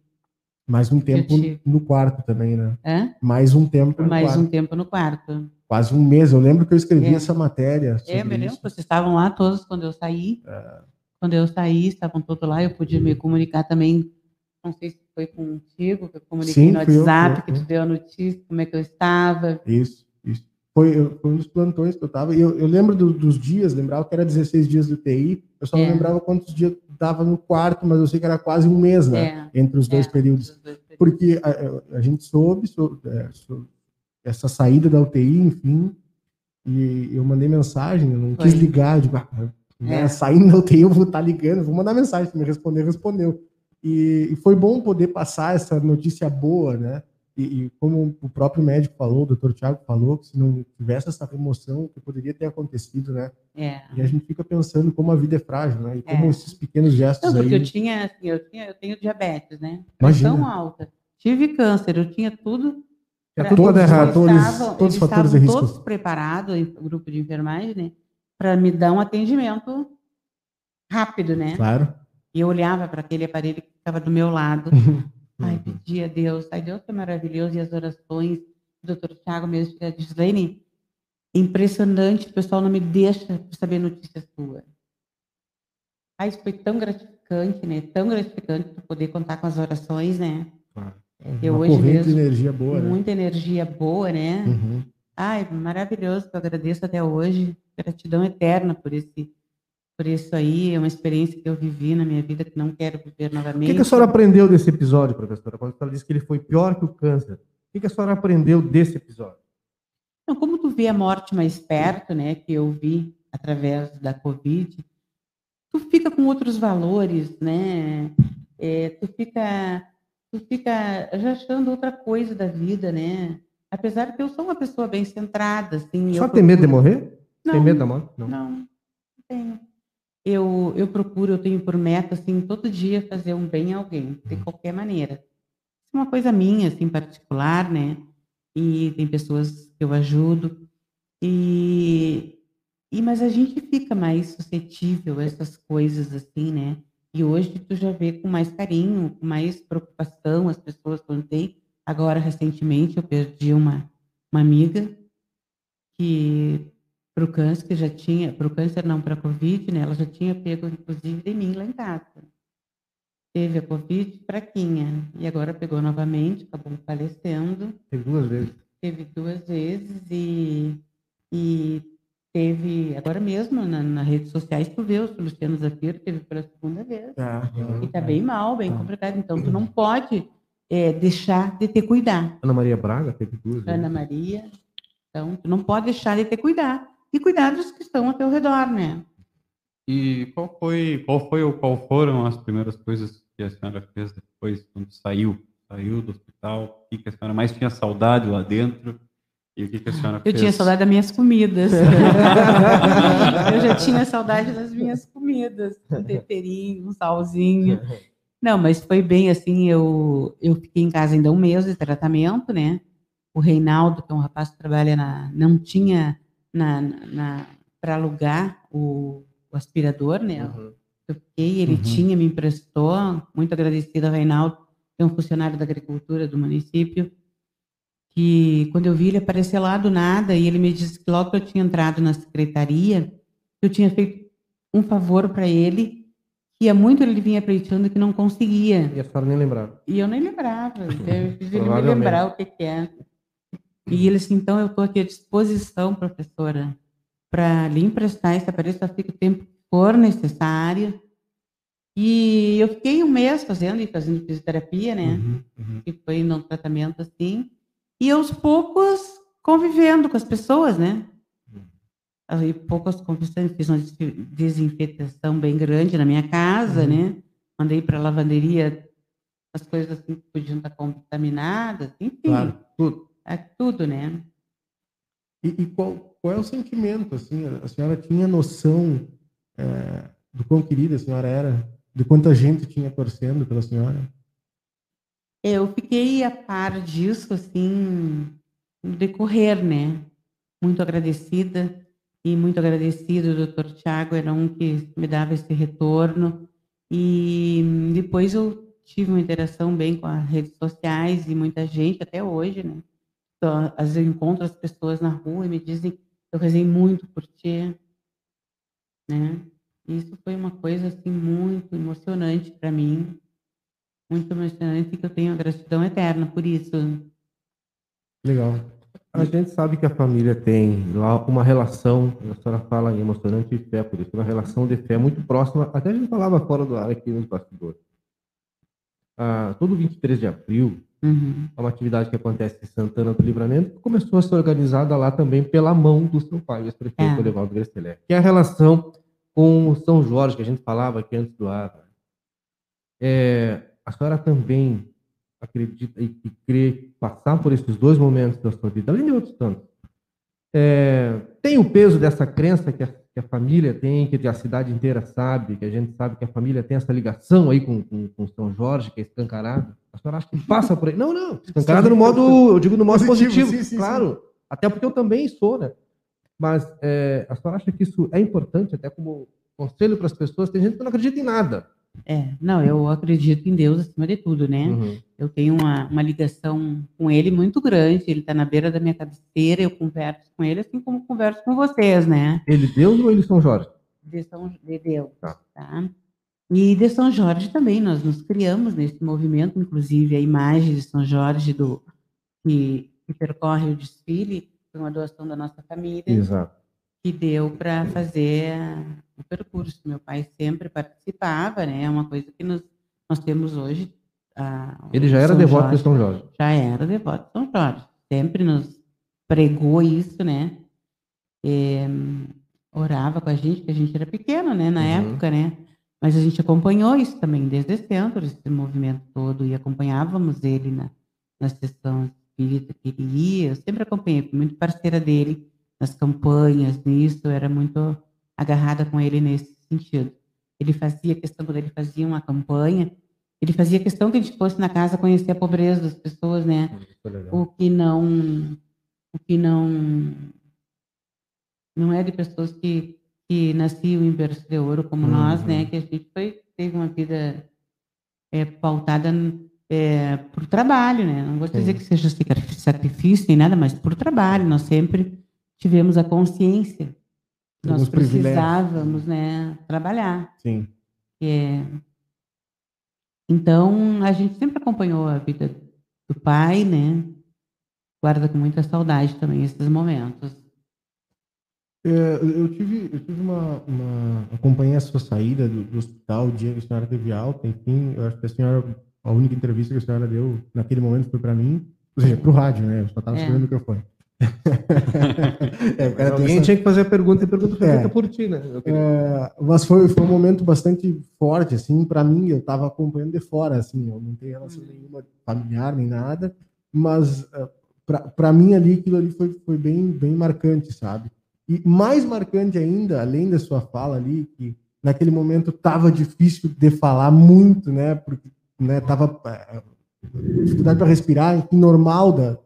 Mais um tempo no quarto também, né? Hã? Mais um tempo no Mais quarto. um tempo no quarto. Quase um mês. Eu lembro que eu escrevi É. essa matéria. Sobre É, me lembro, isso. vocês estavam lá todos quando eu saí. Quando eu saí, estavam todos lá. Eu podia me comunicar também. Não sei se foi contigo, que eu comuniquei Sim, no fui eu, WhatsApp, fui que eu, tu deu a notícia, como é que eu estava. Isso. Foi, foi um dos plantões que eu tava. E eu, eu lembro do- dos dias, lembrava que era 16 dias do TI. Eu só não É. lembrava quantos dias dava no quarto, mas eu sei que era quase um mês, né? É, Entre os dois é, períodos. os dois períodos. Porque a, a- gente soube, sou- é, sou- essa saída da UTI, enfim, e eu mandei mensagem, eu não Foi. quis ligar, eu digo, ah, né, É. saindo da UTI eu vou estar ligando, vou mandar mensagem, se me responder, respondeu. E, e foi bom poder passar essa notícia boa, né? E, e como o próprio médico falou, o doutor Tiago falou, que se não tivesse essa remoção, o que poderia ter acontecido, né? É. E a gente fica pensando como a vida é frágil, né? E como É. esses pequenos gestos Não, porque aí... eu tinha, assim, eu tinha, eu tenho diabetes, né? Imagina. Pressão alta. Tive câncer, eu tinha tudo. É pra- tudo Todos errado. estavam- todos os fatores de risco. todos preparados, em grupo de enfermagem, né? Para me dar um atendimento rápido, né? Claro. E eu olhava para aquele aparelho que ficava do meu lado. Ai, pedia a Deus. Ai, Deus é maravilhoso. E as orações. Doutor Tiago mesmo que diz, Lene, impressionante, o pessoal não me deixa saber notícias suas. Ai, isso foi tão gratificante, né? Tão gratificante poder contar com as orações, né? Eu Uma hoje corrente mesmo, energia boa, né? Muita energia boa, né? Uhum. Ai, maravilhoso, que eu agradeço até hoje. Gratidão eterna por esse por isso aí, é uma experiência que eu vivi na minha vida que não quero viver O novamente. que, que a senhora aprendeu desse episódio, professora? Quando a senhora disse que ele foi pior que o câncer. O que, que a senhora aprendeu desse episódio? Então, como tu vê a morte mais perto, né, que eu vi através da Covid, tu fica com outros valores, né? É, tu fica, tu fica já achando outra coisa da vida, né? Apesar que eu sou uma pessoa bem centrada, assim. Senhora tem medo de morrer? Tem Não. medo da morte? Não. Não, não tenho. Eu, eu procuro, eu tenho por meta, assim, todo dia fazer um bem a alguém, de qualquer maneira. É uma coisa minha, assim, particular, né? E tem pessoas que eu ajudo. E, e mas a gente fica mais suscetível a essas coisas, assim, né? E hoje tu já vê com mais carinho, com mais preocupação as pessoas quando tem. Agora, recentemente, eu perdi uma, uma amiga que para o câncer, que já tinha, para o câncer não, para a Covid, né? Ela já tinha pego, inclusive, de mim lá em casa. Teve a Covid fraquinha, e agora pegou novamente, acabou falecendo. Teve duas vezes. Teve duas vezes e, e teve, agora mesmo, na, nas redes sociais, tu vê o Luciano Zafiro, teve pela segunda vez. Ah, E tá bem mal, bem Tá. complicado. Então, tu não pode é, deixar de ter cuidado. Ana Maria Braga teve duas vezes. Ana Maria. Então, tu não pode deixar de ter cuidado. E cuidar dos que estão ao teu redor, né? E qual foi, qual foi ou qual foram as primeiras coisas que a senhora fez depois, quando saiu? Saiu do hospital? O que, a senhora mais tinha saudade lá dentro? E o que, que a senhora Eu fez? tinha saudade das minhas comidas. eu já tinha saudade das minhas comidas. Um temperinho, um salzinho. Não, mas foi bem assim, eu, eu fiquei em casa ainda um mês de tratamento, né? O Reinaldo, que é um rapaz que trabalha na... Não tinha na, na, para alugar o, o aspirador, né? Uhum. Eu fiquei, ele Uhum. tinha, me emprestou, muito agradecida ao Reinaldo, que é um funcionário da agricultura do município, que quando eu vi ele aparecer lá do nada, e ele me disse que logo que eu tinha entrado na secretaria, eu tinha feito um favor para ele, que há muito ele vinha pleiteando que não conseguia. E a senhora nem lembrava. E eu nem lembrava. Então eu fiz ele me lembrar o que, que é. E ele assim, então eu estou aqui à disposição, professora, para lhe emprestar esse aparelho, só fica o tempo que for necessário. E eu fiquei um mês fazendo e fazendo fisioterapia, né? Uhum, uhum. que foi num tratamento assim, e aos poucos convivendo com as pessoas, né? Aí poucas conversando, fiz uma des- desinfetação bem grande na minha casa, né? Mandei para lavanderia as coisas assim que podiam estar contaminadas, enfim, Claro. Tudo. É tudo, né? E, e qual, qual é o sentimento, assim? A senhora tinha noção é, do quão querida a senhora era? De quanta gente tinha torcendo pela senhora? Eu fiquei a par disso, assim, no decorrer, né? Muito agradecida e muito agradecido. O doutor Tiago era um que me dava esse retorno. E depois eu tive uma interação bem com as redes sociais e muita gente, até hoje, né? Então, às vezes eu encontro as pessoas na rua e me dizem, eu rezei muito por ti, né? Isso foi uma coisa, assim, muito emocionante para mim muito emocionante que eu tenho a gratidão eterna por isso. Legal. A gente sabe que a família tem lá uma relação, a senhora fala em emocionante e fé, por isso, uma relação de fé muito próxima, até a gente falava fora do ar aqui nos bastidores. Ah, todo 23 de abril, Uhum. é uma atividade que acontece em Santana do Livramento, que começou a ser organizada lá também pela mão do seu pai, o ex-prefeito É. Olevaldo Grestelé, que é a relação com o São Jorge, que a gente falava aqui antes do ar. né? É, a senhora também acredita e, e crê passar por esses dois momentos da sua vida, além de outros tantos, é, tem o peso dessa crença que a, que a família tem, que a cidade inteira sabe, que a gente sabe que a família tem essa ligação aí com, com, com São Jorge, que é escancarado. A senhora acha que passa por aí? Não, não. Escancarado no modo, eu digo no modo Positivo, positivo, sim, sim, claro. Até porque eu também sou, né? Mas é, a senhora acha que isso é importante, até como conselho para as pessoas? Tem gente que não acredita em nada. É, não, eu acredito em Deus acima de tudo, né? Uhum. Eu tenho uma, uma ligação com Ele muito grande. Ele está na beira da minha cabeceira, eu converso com Ele, assim como converso com vocês, né? Ele Deus ou ele São Jorge? De São de Deus, Tá. tá? E de São Jorge também, nós nos criamos nesse movimento, inclusive a imagem de São Jorge do que, que percorre o desfile, foi uma doação da nossa família. Exato. que deu para fazer o percurso. Meu pai sempre participava, né? É uma coisa que nós, nós temos hoje. Ele já era São devoto Jorge de São Jorge. Já era devoto de São Jorge. Sempre nos pregou isso, né? É, orava com a gente, que a gente era pequeno, né? Na Uhum. época, né? Mas a gente acompanhou isso também desde sempre, esse movimento todo, e acompanhávamos ele na, na sessão espírita que ele ia. Eu sempre acompanhei, fui muito parceira dele nas campanhas, nisso, eu era muito agarrada com ele nesse sentido. Ele fazia questão, quando ele fazia uma campanha, ele fazia questão que a gente fosse na casa conhecer a pobreza das pessoas, né? Isso é. O que não, o que não, não é de pessoas que, que nasciam em berço de ouro como nós, Uhum. né? Que a gente foi, teve uma vida é, pautada é, por trabalho, né? Não vou Sim. dizer que seja sacri- sacrifício nem nada, mas por trabalho. Nós sempre tivemos a consciência que nós precisávamos, né? Trabalhar. Sim. É, Então, a gente sempre acompanhou a vida do pai, né? Guarda com muita saudade também esses momentos. É, eu tive, eu tive uma, uma. Acompanhei a sua saída do, do hospital, o dia que a senhora teve alta, enfim. Eu acho que a senhora. A única entrevista que a senhora deu naquele momento foi para mim, ou seja, para o rádio, né? Eu só estava É. segurando o microfone. É, cara Alguém essa- tinha que fazer a pergunta e pergunta foi É. feita por ti, né? Queria- É, mas foi, foi um momento bastante forte, assim, para mim, eu estava acompanhando de fora, assim, eu não tenho relação nenhuma familiar nem nada, mas para mim ali, aquilo ali foi, foi bem, bem marcante, sabe? E mais marcante ainda, além da sua fala ali, que naquele momento estava difícil de falar muito, né, porque né, tava é, dificuldade para respirar, normal da,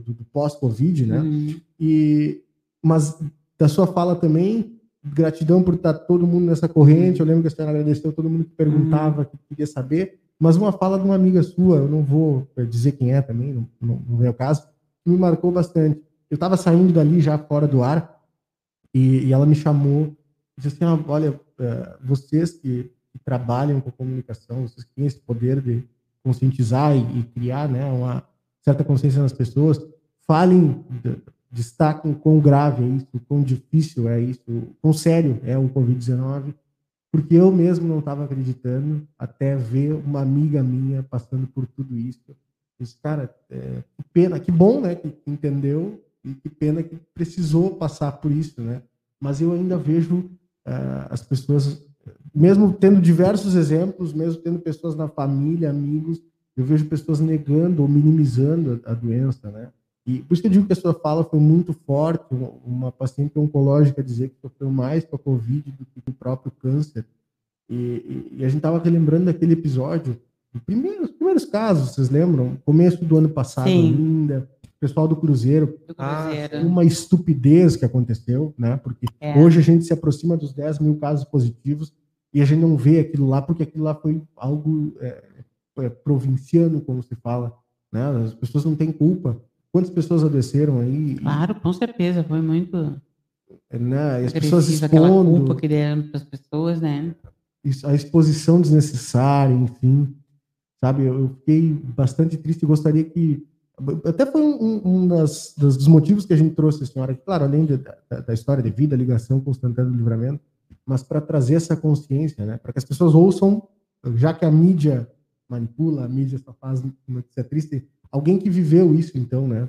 do, do pós-Covid, né? Hum, E, mas da sua fala também, gratidão por estar todo mundo nessa corrente. Eu lembro que a senhora agradeceu todo mundo que perguntava, que queria saber. Mas uma fala de uma amiga sua, eu não vou dizer quem é também, não, não, não vem ao caso, me marcou bastante. Eu estava saindo dali já fora do ar e, e ela me chamou e disse assim, ah, olha, eh, vocês que, que, trabalham com comunicação, vocês que têm esse poder de conscientizar e, e criar né, uma certa consciência nas pessoas, falem, destaquem quão grave é isso, quão difícil é isso, quão sério é o Covid-19, porque eu mesmo não estava acreditando até ver uma amiga minha passando por tudo isso. Disse, cara, é, que pena, que bom, né, que entendeu e que pena que precisou passar por isso, né? Mas eu ainda vejo uh, as pessoas, mesmo tendo diversos exemplos, mesmo tendo pessoas na família, amigos, eu vejo pessoas negando ou minimizando a, a doença, né? E por isso que eu digo que a sua fala foi muito forte, uma paciente oncológica dizer que sofreu mais com a Covid do que com o próprio câncer. E, e, e a gente estava relembrando daquele episódio, primeiro, os primeiros casos, vocês lembram? Começo do ano passado Sim. ainda, pessoal do Cruzeiro, do Cruzeiro. Ah, uma estupidez que aconteceu, né? Porque é. hoje a gente se aproxima dos 10 mil casos positivos e a gente não vê aquilo lá, porque aquilo lá foi algo é, provinciano, como se fala, né? As pessoas não têm culpa. Quantas pessoas adoeceram aí? Claro, com certeza, foi muito. É, né? As pessoas expondo. culpa que deram para as pessoas, né? A exposição desnecessária, enfim. Sabe, eu fiquei bastante triste e gostaria que até foi um, um das, dos motivos que a gente trouxe a senhora, claro, além de, da, da, história de vida, ligação com o Santana do Livramento, mas para trazer essa consciência, né? para que as pessoas ouçam, já que a mídia manipula, a mídia só faz notícia triste, alguém que viveu isso, então, né?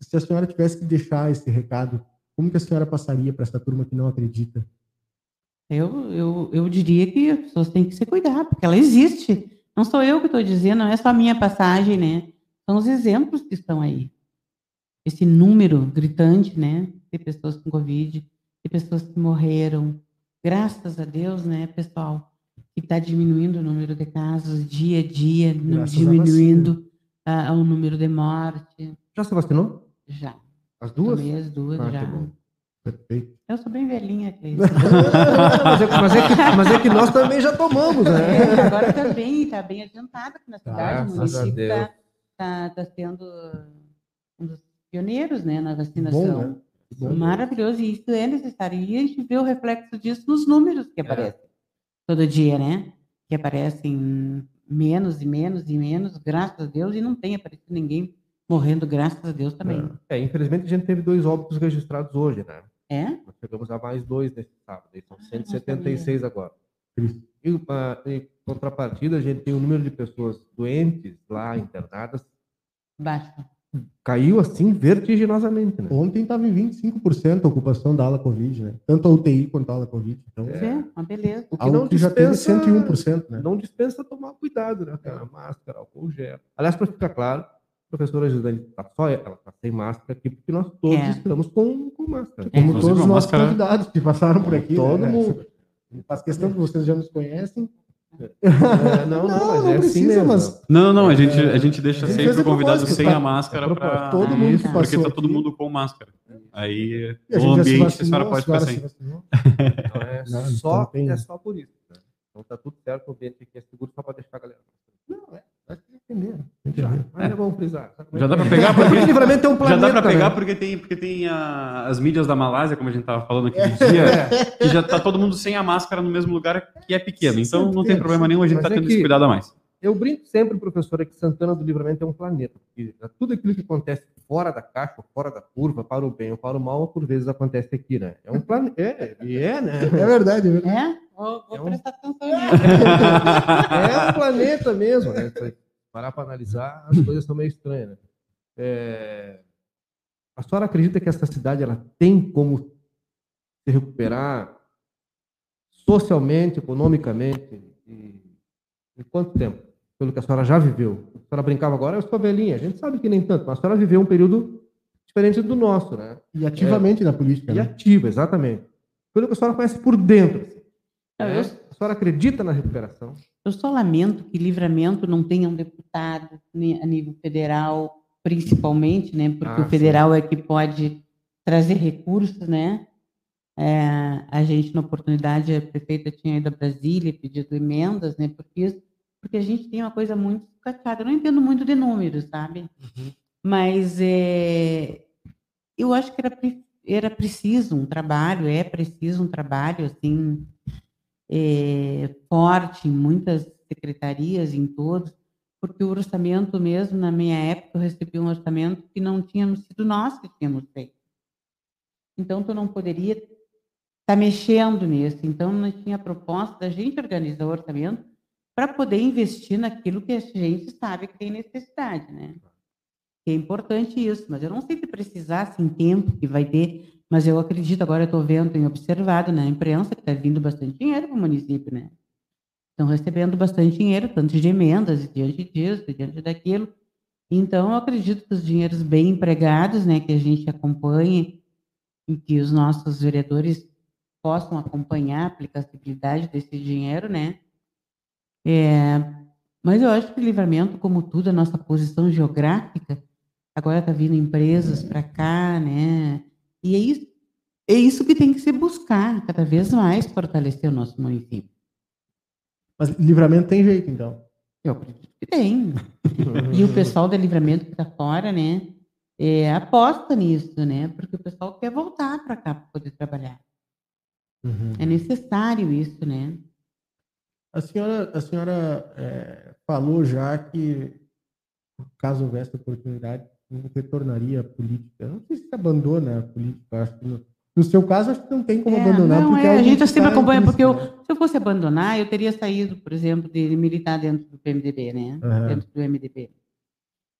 Se a senhora tivesse que deixar esse recado, como que a senhora passaria para essa turma que não acredita? Eu, eu, eu diria que as pessoas têm que se cuidar, porque ela existe. Não sou eu que estou dizendo, não é só a minha passagem, né? São os exemplos que estão aí. Esse número gritante, né, de pessoas com Covid, de pessoas que morreram. Graças a Deus, né, pessoal, que está diminuindo o número de casos dia a dia, Graças diminuindo a, o número de morte. Já se vacinou? Já. As duas? Tomei as duas ah, já. Perfeito. Eu sou bem velhinha, Cleiton. mas, é, mas, é que, mas é que nós também já tomamos, né? É, agora também, está bem adiantado aqui na cidade. O município está está tá sendo um dos pioneiros né, na vacinação. Bom, né? Bom, Maravilhoso, e isso é necessário. E a gente vê o reflexo disso nos números que é. aparecem é. Todo dia, né? Que aparecem menos e menos e menos, graças a Deus, e não tem aparecido ninguém morrendo, graças a Deus também. É, é infelizmente a gente teve dois óbitos registrados hoje, né? É? Nós chegamos a mais dois nesse sábado, são ah, 176 agora. E, uh, em contrapartida, a gente tem o um número de pessoas doentes lá, internadas. Baixo. Caiu assim vertiginosamente. Né? Ontem estava em 25% a ocupação da ala Covid, né? Tanto a UTI quanto a ala Covid. Então, é, uma beleza. O que não que dispensa, já teve 101%, né? Não dispensa tomar cuidado, né? Cara? Máscara, álcool gel. Aliás, para ficar claro, a professora Gisele está só ela está sem máscara aqui, porque nós todos é. estamos com, com máscara. Como é. todos os nossos máscara... convidados que passaram por aqui. Todo né? mundo. Faz questão que vocês já nos conhecem. É, não, não, não, mas não é assim mesmo. Mas... Não, não, a gente, a gente deixa a gente sempre o convidado sem a máscara para todo mundo Isso, porque está todo mundo com máscara. Aí o ambiente a senhora pode ficar sem. Então, é, não, só, então é só por isso. Né? Então tá tudo certo, o ambiente aqui é seguro só para deixar a galera. Não, é. Entenderam. Já, é bom frisar. Já dá para pegar porque livramento é um planeta, Já dá para pegar né? porque tem porque tem a, as mídias da Malásia, como a gente estava falando aquele é. dia, é. que já tá todo mundo sem a máscara no mesmo lugar que é pequeno. Então não tem problema nenhum, a gente está é tendo esse cuidado a mais. Eu brinco sempre, professora, que Santana do Livramento é um planeta. Porque tudo aquilo que acontece fora da caixa, fora da curva, para o bem ou para o mal, por vezes acontece aqui, né? É um planeta. É, é, né? É verdade, é verdade. É? Vou, vou é um... prestar atenção É um planeta mesmo, né? Parar para analisar, as coisas são meio estranhas. Né? É... A senhora acredita que essa cidade ela tem como se recuperar socialmente, economicamente? E... Em quanto tempo? Pelo que a senhora já viveu. A senhora brincava agora, eu sou velhinha. A gente sabe que nem tanto, mas a senhora viveu um período diferente do nosso, né? E ativamente é... na política. E né? ativa, exatamente. Pelo que a senhora conhece por dentro. Assim, né? A senhora acredita na recuperação? Eu só lamento que Livramento não tenha um deputado a nível federal, principalmente, né? Porque ah, o federal sim. é que pode trazer recursos, né? É, a gente, na oportunidade, a prefeita tinha ido a Brasília, pedido emendas, né? Porque, porque a gente tem uma coisa muito escateada. Eu não entendo muito de números, sabe? Uhum. Mas é, eu acho que era, era preciso um trabalho, é preciso um trabalho assim é, forte em muitas secretarias, em todos, porque o orçamento mesmo, na minha época, eu recebi um orçamento que não tínhamos sido nós que tínhamos feito. Então, tu não poderia estar mexendo nisso. Então, não tinha proposta da gente organizar o orçamento para poder investir naquilo que a gente sabe que tem necessidade, né? É importante isso, mas eu não sei se precisasse em tempo que vai ter, mas eu acredito, agora estou vendo, tenho observado na imprensa que está vindo bastante dinheiro para o município, né? Estão recebendo bastante dinheiro, tanto de emendas, diante disso, diante daquilo. Então, eu acredito que os dinheiros bem empregados, né, que a gente acompanhe, e que os nossos vereadores possam acompanhar a aplicabilidade desse dinheiro, né? É, mas eu acho que o livramento, como tudo, a nossa posição geográfica, agora está vindo empresas para cá, né? E é isso, é isso que tem que se buscar, cada vez mais fortalecer o nosso município. Mas livramento tem jeito, então. Eu acredito que tem. E o pessoal da livramento que está fora, né? é, aposta nisso, né? Porque o pessoal quer voltar para cá para poder trabalhar. Uhum. É necessário isso, né? A senhora, a senhora é, falou já que, caso houvesse oportunidade, retornaria à política. Não sei se abandona a política. Acho que no, no seu caso, acho que não tem como É, abandonar. não, porque é, a gente sempre acompanha, porque eu, se eu fosse abandonar, eu teria saído, por exemplo, de militar dentro do PMDB, né? Aham. Dentro do MDB.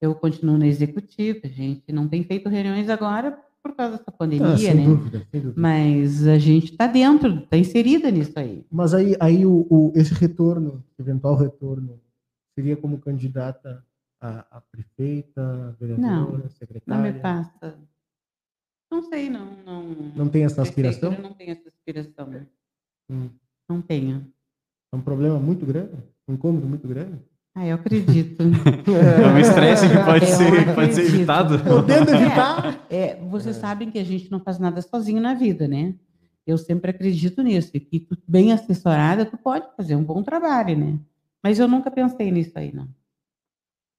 Eu continuo na executiva, a gente não tem feito reuniões agora por causa dessa Ah, pandemia, sem né? dúvida, sem dúvida. Mas a gente está dentro, está inserida nisso aí. Mas aí, aí o, o- esse retorno, eventual retorno, seria como candidata a, a prefeita, vereadora, Não me secretária? passa. Não sei, não. Não, Não tem essa aspiração? Não tenho essa aspiração. Hum. Não tenho. É um problema muito grande? Um incômodo muito grande? Ah, eu acredito. É um estresse que pode Eu ser, pode ser evitado. Podendo evitar? É, vocês sabem que a gente não faz nada sozinho na vida, né? Eu sempre acredito nisso, e que tu, bem assessorada, tu pode fazer um bom trabalho, né? Mas eu nunca pensei nisso aí, não.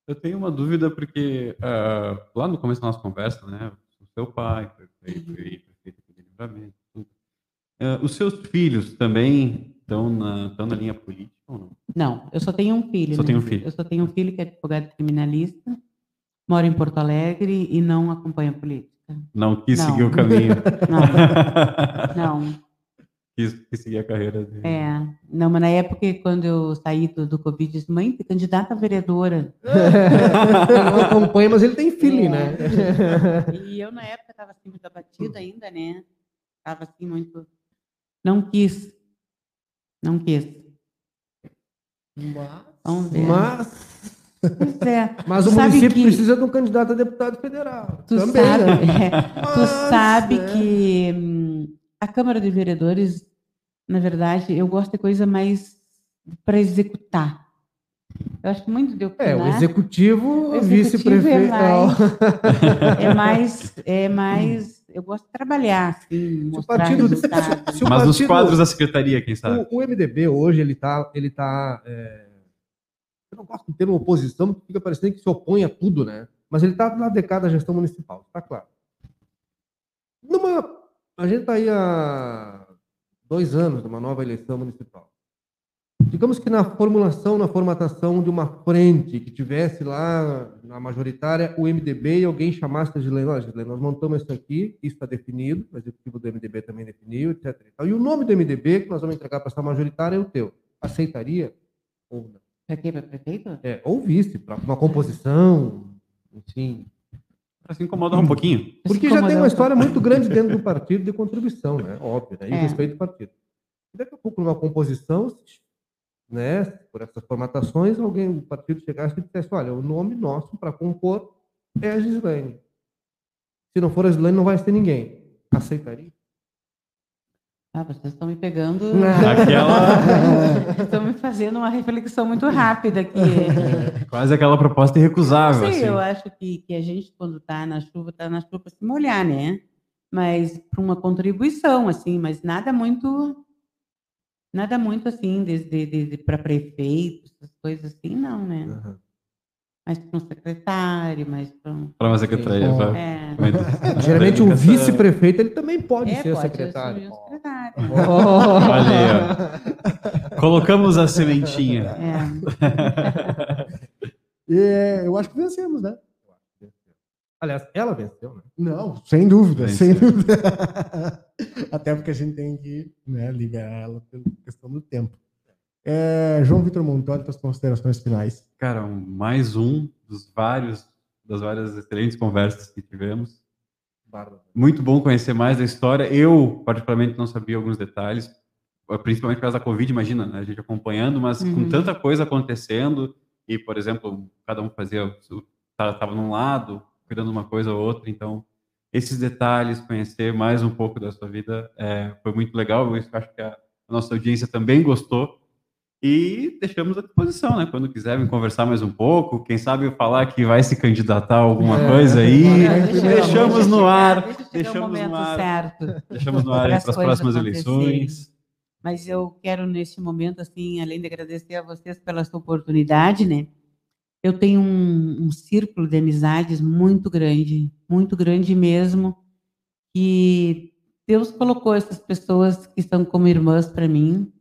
Eu tenho uma dúvida porque ah, lá no começo da nossa conversa, né, o seu pai foi prefeito prefeito aqui de livramento, tudo. Ah, os seus filhos também estão na, estão na linha política ou não? Não, eu só tenho um filho. Só né? tem um filho. Eu só tenho um filho que é advogado criminalista, mora em Porto Alegre e não acompanha política. Não quis Não. seguir o caminho. Não, não. Quis, quis seguir a carreira dele. É, não, mas na época, quando eu saí do, do Covid, disse, mãe, tu candidata a vereadora. Eu não acompanho, mas ele tem feeling, É. né? E eu, na época, estava assim, muito abatida ainda, né? Estava assim, muito. Não quis. Não quis. Vamos ver. Mas, Pois é. mas o Tu sabe município que- precisa de um candidato a deputado federal. Tu Também, sabe, né? é, tu Mas, sabe é. que hum, a Câmara de Vereadores, na verdade, eu gosto de coisa mais para executar. Eu acho muito de opinar. É, o executivo, O vice-prefeito. é É mais, é mais. Eu gosto de trabalhar, assim, o mostrar partido- resultados. se o Mas nos partido- quadros da secretaria, quem sabe? O, o MDB hoje, ele tá. Ele tá é, Eu não gosto de ter uma oposição, porque fica parecendo que se opõe a tudo, né? Mas ele está na decada da gestão municipal, está claro. Numa, a gente está aí há dois anos numa nova eleição municipal. Digamos que na formulação, na formatação de uma frente que tivesse lá na majoritária o MDB e alguém chamasse a Gislene, olha, nós montamos isso aqui, isso está definido, o executivo do MDB também definiu, etc. E. E o nome do MDB que nós vamos entregar para essa majoritária é o teu. Aceitaria ou não? Para quê? Para prefeito? É, ou vice, para uma composição, enfim. Para se incomodar um pouquinho. Porque já tem uma história muito grande dentro do partido de contribuição, né? Óbvio, né? E É. respeito do partido. E daqui a pouco, numa composição, né, por essas formatações, alguém do partido chegasse e dissesse, olha, o nome nosso para compor é a Gislaine. Se não for a Gislaine, não vai ser ninguém. Aceitaria? Ah, vocês estão me pegando. Aquela, estão me fazendo uma reflexão muito rápida aqui. quase aquela proposta irrecusável. Sei, assim. eu acho que, que a gente, quando está na chuva, está na chuva para se molhar, né? Mas para uma contribuição, assim, mas nada muito. Nada muito assim, desde, desde para prefeito, essas coisas assim, não, né? Uhum. mais para um secretário, mais para um. Para uma secretaria. Pra- É, Geralmente o vice-prefeito ele também pode é ser pode secretário. Assumir o secretário. Olha aí. Colocamos a sementinha. É. E, eu acho que vencemos, né? Aliás, ela venceu, né? Não, sem dúvida, Venceu. sem dúvida. Até porque a gente tem que né, ligar ela pela questão do tempo. É, João Vitor Montoli, suas considerações finais. Cara, um- mais um dos vários, das várias excelentes conversas que tivemos. Muito bom conhecer mais da história. Eu, particularmente, não sabia alguns detalhes, principalmente por causa da Covid, imagina, né? a gente acompanhando, mas com Uhum. tanta coisa acontecendo, e, por exemplo, cada um fazia, estava num lado, cuidando uma coisa ou outra, então, esses detalhes, conhecer mais um pouco da sua vida, é, foi muito legal, eu acho que a nossa audiência também gostou, e deixamos à disposição, né? Quando quiserem conversar mais um pouco, quem sabe falar que vai se candidatar a alguma É. coisa aí, deixamos deixa no ar, chegar deixamos no ar. certo. deixamos no ar Para as próximas eleições. Mas eu quero, neste momento, assim, além de agradecer a vocês pela sua oportunidade, né? Eu tenho um, um círculo de amizades muito grande, muito grande mesmo, que Deus colocou essas pessoas que são como irmãs para mim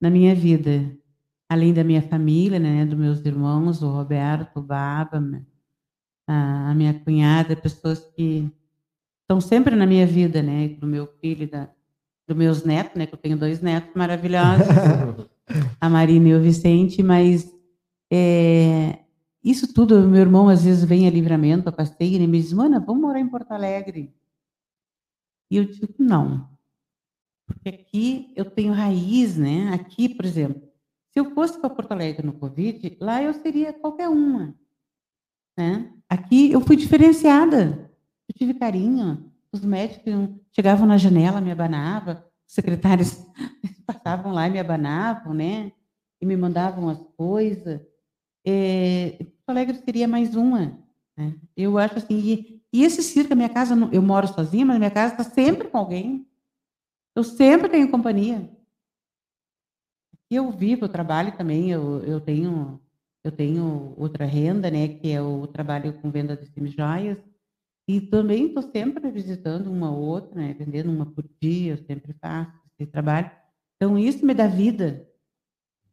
na minha vida. Além da minha família, né? Dos meus irmãos, o Roberto, o Baba, a, minha cunhada, pessoas que estão sempre na minha vida, né? Do meu filho, da, dos meus netos, né? Que eu tenho dois netos maravilhosos, a Marina e o Vicente, mas é, isso tudo, meu irmão às vezes vem a livramento, a passeio, e ele me diz, mana, vamos morar em Porto Alegre. E eu digo, não. Porque aqui eu tenho raiz, né? Aqui, por exemplo, se eu fosse para Porto Alegre no Covid, lá eu seria qualquer uma. Né? Aqui eu fui diferenciada. Eu tive carinho. Os médicos chegavam na janela, me abanavam. Os secretários passavam lá e me abanavam, né? E me mandavam as coisas. É, Porto Alegre seria mais uma. Né? Eu acho assim. E, e esse circo, a minha casa, eu moro sozinha, mas minha casa está sempre com alguém. Eu sempre tenho companhia. E eu vivo, eu trabalho também, eu, eu tenho eu tenho outra renda, né, que é o trabalho com venda de semijoias, e também estou sempre visitando uma ou outra, né, vendendo uma por dia, eu sempre faço esse trabalho. Então isso me dá vida,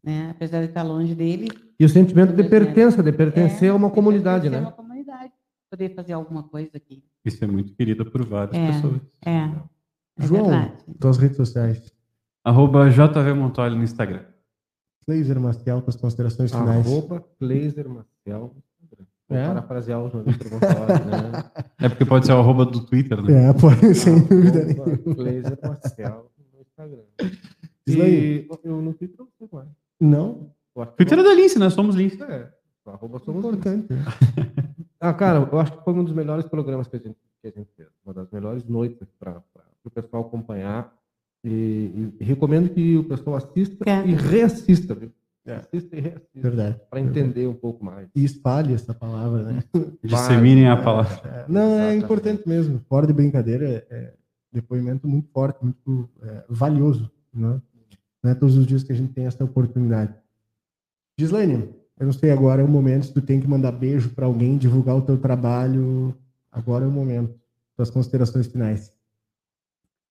né, apesar de estar longe dele. E o sentimento de netos. pertença, de pertencer é, a uma de comunidade, pertencer a né? uma comunidade, poder fazer alguma coisa aqui. Isso é muito querido por várias É. pessoas. É, é João, verdade. tuas redes sociais. Arroba JV Montoli no Instagram. Laser Maciel, tuas considerações finais. Arroba Glazer Marcel. Vou É? parafrasear o João Vitor Gonçalves, né? É porque pode ser o arroba do Twitter, né? É, pode, sem dúvida nenhuma. Glazer Marcel no Instagram. E eu no Twitter não sei mais. Não, Twitter é da Lince, nós somos Lince. É, arroba somos importante. né? Ah, cara, eu acho que foi um dos melhores programas que a gente, que a gente fez. Uma das melhores noites para o pessoal acompanhar. E, e recomendo que o pessoal assista É. e reassista, viu? É. Assista e reassista. Verdade. Para entender um pouco mais. E espalhe essa palavra, né? Disseminem a palavra. É, não, é importante mesmo. Fora de brincadeira, é, é depoimento muito forte, muito é, valioso. Né? Não é todos os dias que a gente tem essa oportunidade. Gislaine, eu não sei agora é o momento, se tu tem que mandar beijo para alguém, divulgar o teu trabalho, agora é o momento. Tuas considerações finais.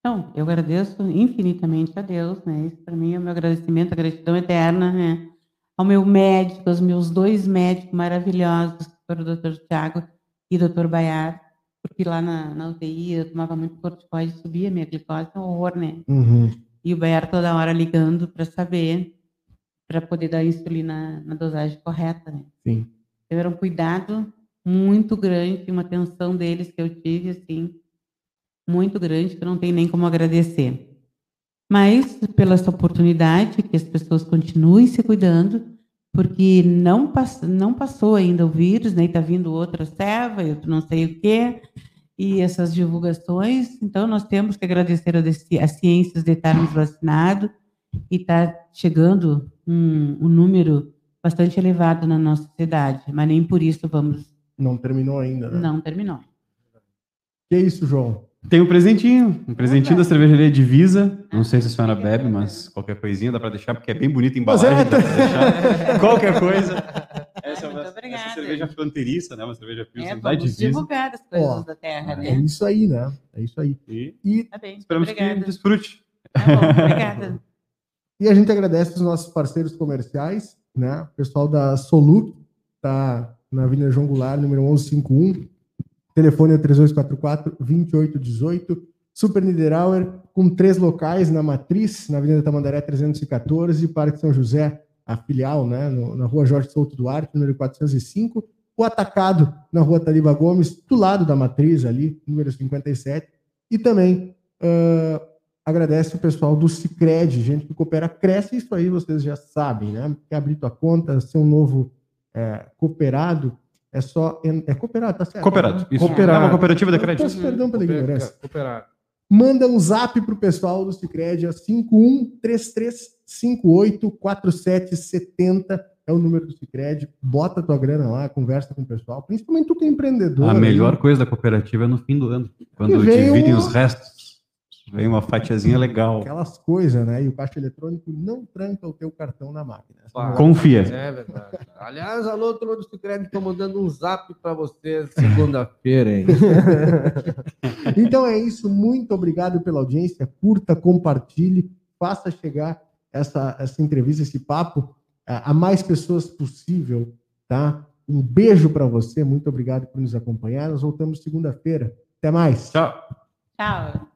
Então, eu agradeço infinitamente a Deus, né? Isso para mim é o meu agradecimento, a gratidão eterna, né? Ao meu médico, aos meus dois médicos maravilhosos, o Dr. Tiago e o Dr. Baiar, porque lá na, na UTI eu tomava muito corticoide, subia minha glicose, é um horror, né? Uhum. E o Baiar toda hora ligando para saber, para poder dar insulina na dosagem correta, né? Sim. Então, era um cuidado muito grande, uma atenção deles que eu tive, assim, muito grande, que não tenho nem como agradecer. Mas, pela essa oportunidade, que as pessoas continuem se cuidando, porque não, pass não passou ainda o vírus, né? Está vindo outra serva, eu não sei o quê, e essas divulgações. Então, nós temos que agradecer as ciências de estarmos vacinados e está chegando um, um número bastante elevado na nossa cidade, mas nem por isso vamos. Não terminou ainda, né? Não terminou. Que isso, João? Tem um presentinho, um presentinho da cervejaria Divisa. Não sei se a senhora bebe, mas qualquer coisinha dá para deixar, porque é bem bonita a Mas embalagem. é, dá pra deixar. Qualquer coisa. Essa é uma. Essa cerveja fronteiriça, né? Uma cerveja É, pilsen da vamos divisa. divulgar as coisas Ó, da terra, É né? isso aí, né? É isso aí. E E, Tá bem. esperamos obrigada. que desfrute. Tá bom, obrigada. e a gente agradece os nossos parceiros comerciais, né? O pessoal da Soluc, tá na Avenida João Goulart, número 1151. Telefone é 3244-2818. Super Niederauer, com três locais na Matriz, na Avenida Tamandaré 314, Parque São José, a filial, né? no- na Rua Jorge Souto Duarte, número 405. O Atacado, na Rua Taliba Gomes, do lado da Matriz, ali, número 57. E também ah, agradece o pessoal do Cicred, gente que coopera, cresce, isso aí vocês já sabem, né? Quer abrir tua conta, ser um novo é, cooperado, é só. É cooperado, tá certo? Cooperado. Isso. Cooperado. É uma cooperativa de Eu crédito. peço perdão pela ignorância. Cooperado. Manda um zap pro pessoal do Cicred, é 5133584770 é o número do Cicred. Bota tua grana lá, conversa com o pessoal, principalmente tu que é empreendedor. A aí. melhor coisa da cooperativa é no fim do ano, quando dividem um- os restos. Vem uma fatiazinha legal. Aquelas coisas, né? E o caixa eletrônico não tranca o teu cartão na máquina. Bah. é a Confia. É verdade. Aliás, alô, turma do Sucred, estou mandando um zap para vocês segunda-feira, hein? Então é isso, muito obrigado pela audiência. Curta, compartilhe, faça chegar essa, essa entrevista, esse papo a, a mais pessoas possível, tá? Um beijo para você, muito obrigado por nos acompanhar. Nós voltamos segunda-feira. Até mais. Tchau. Tchau.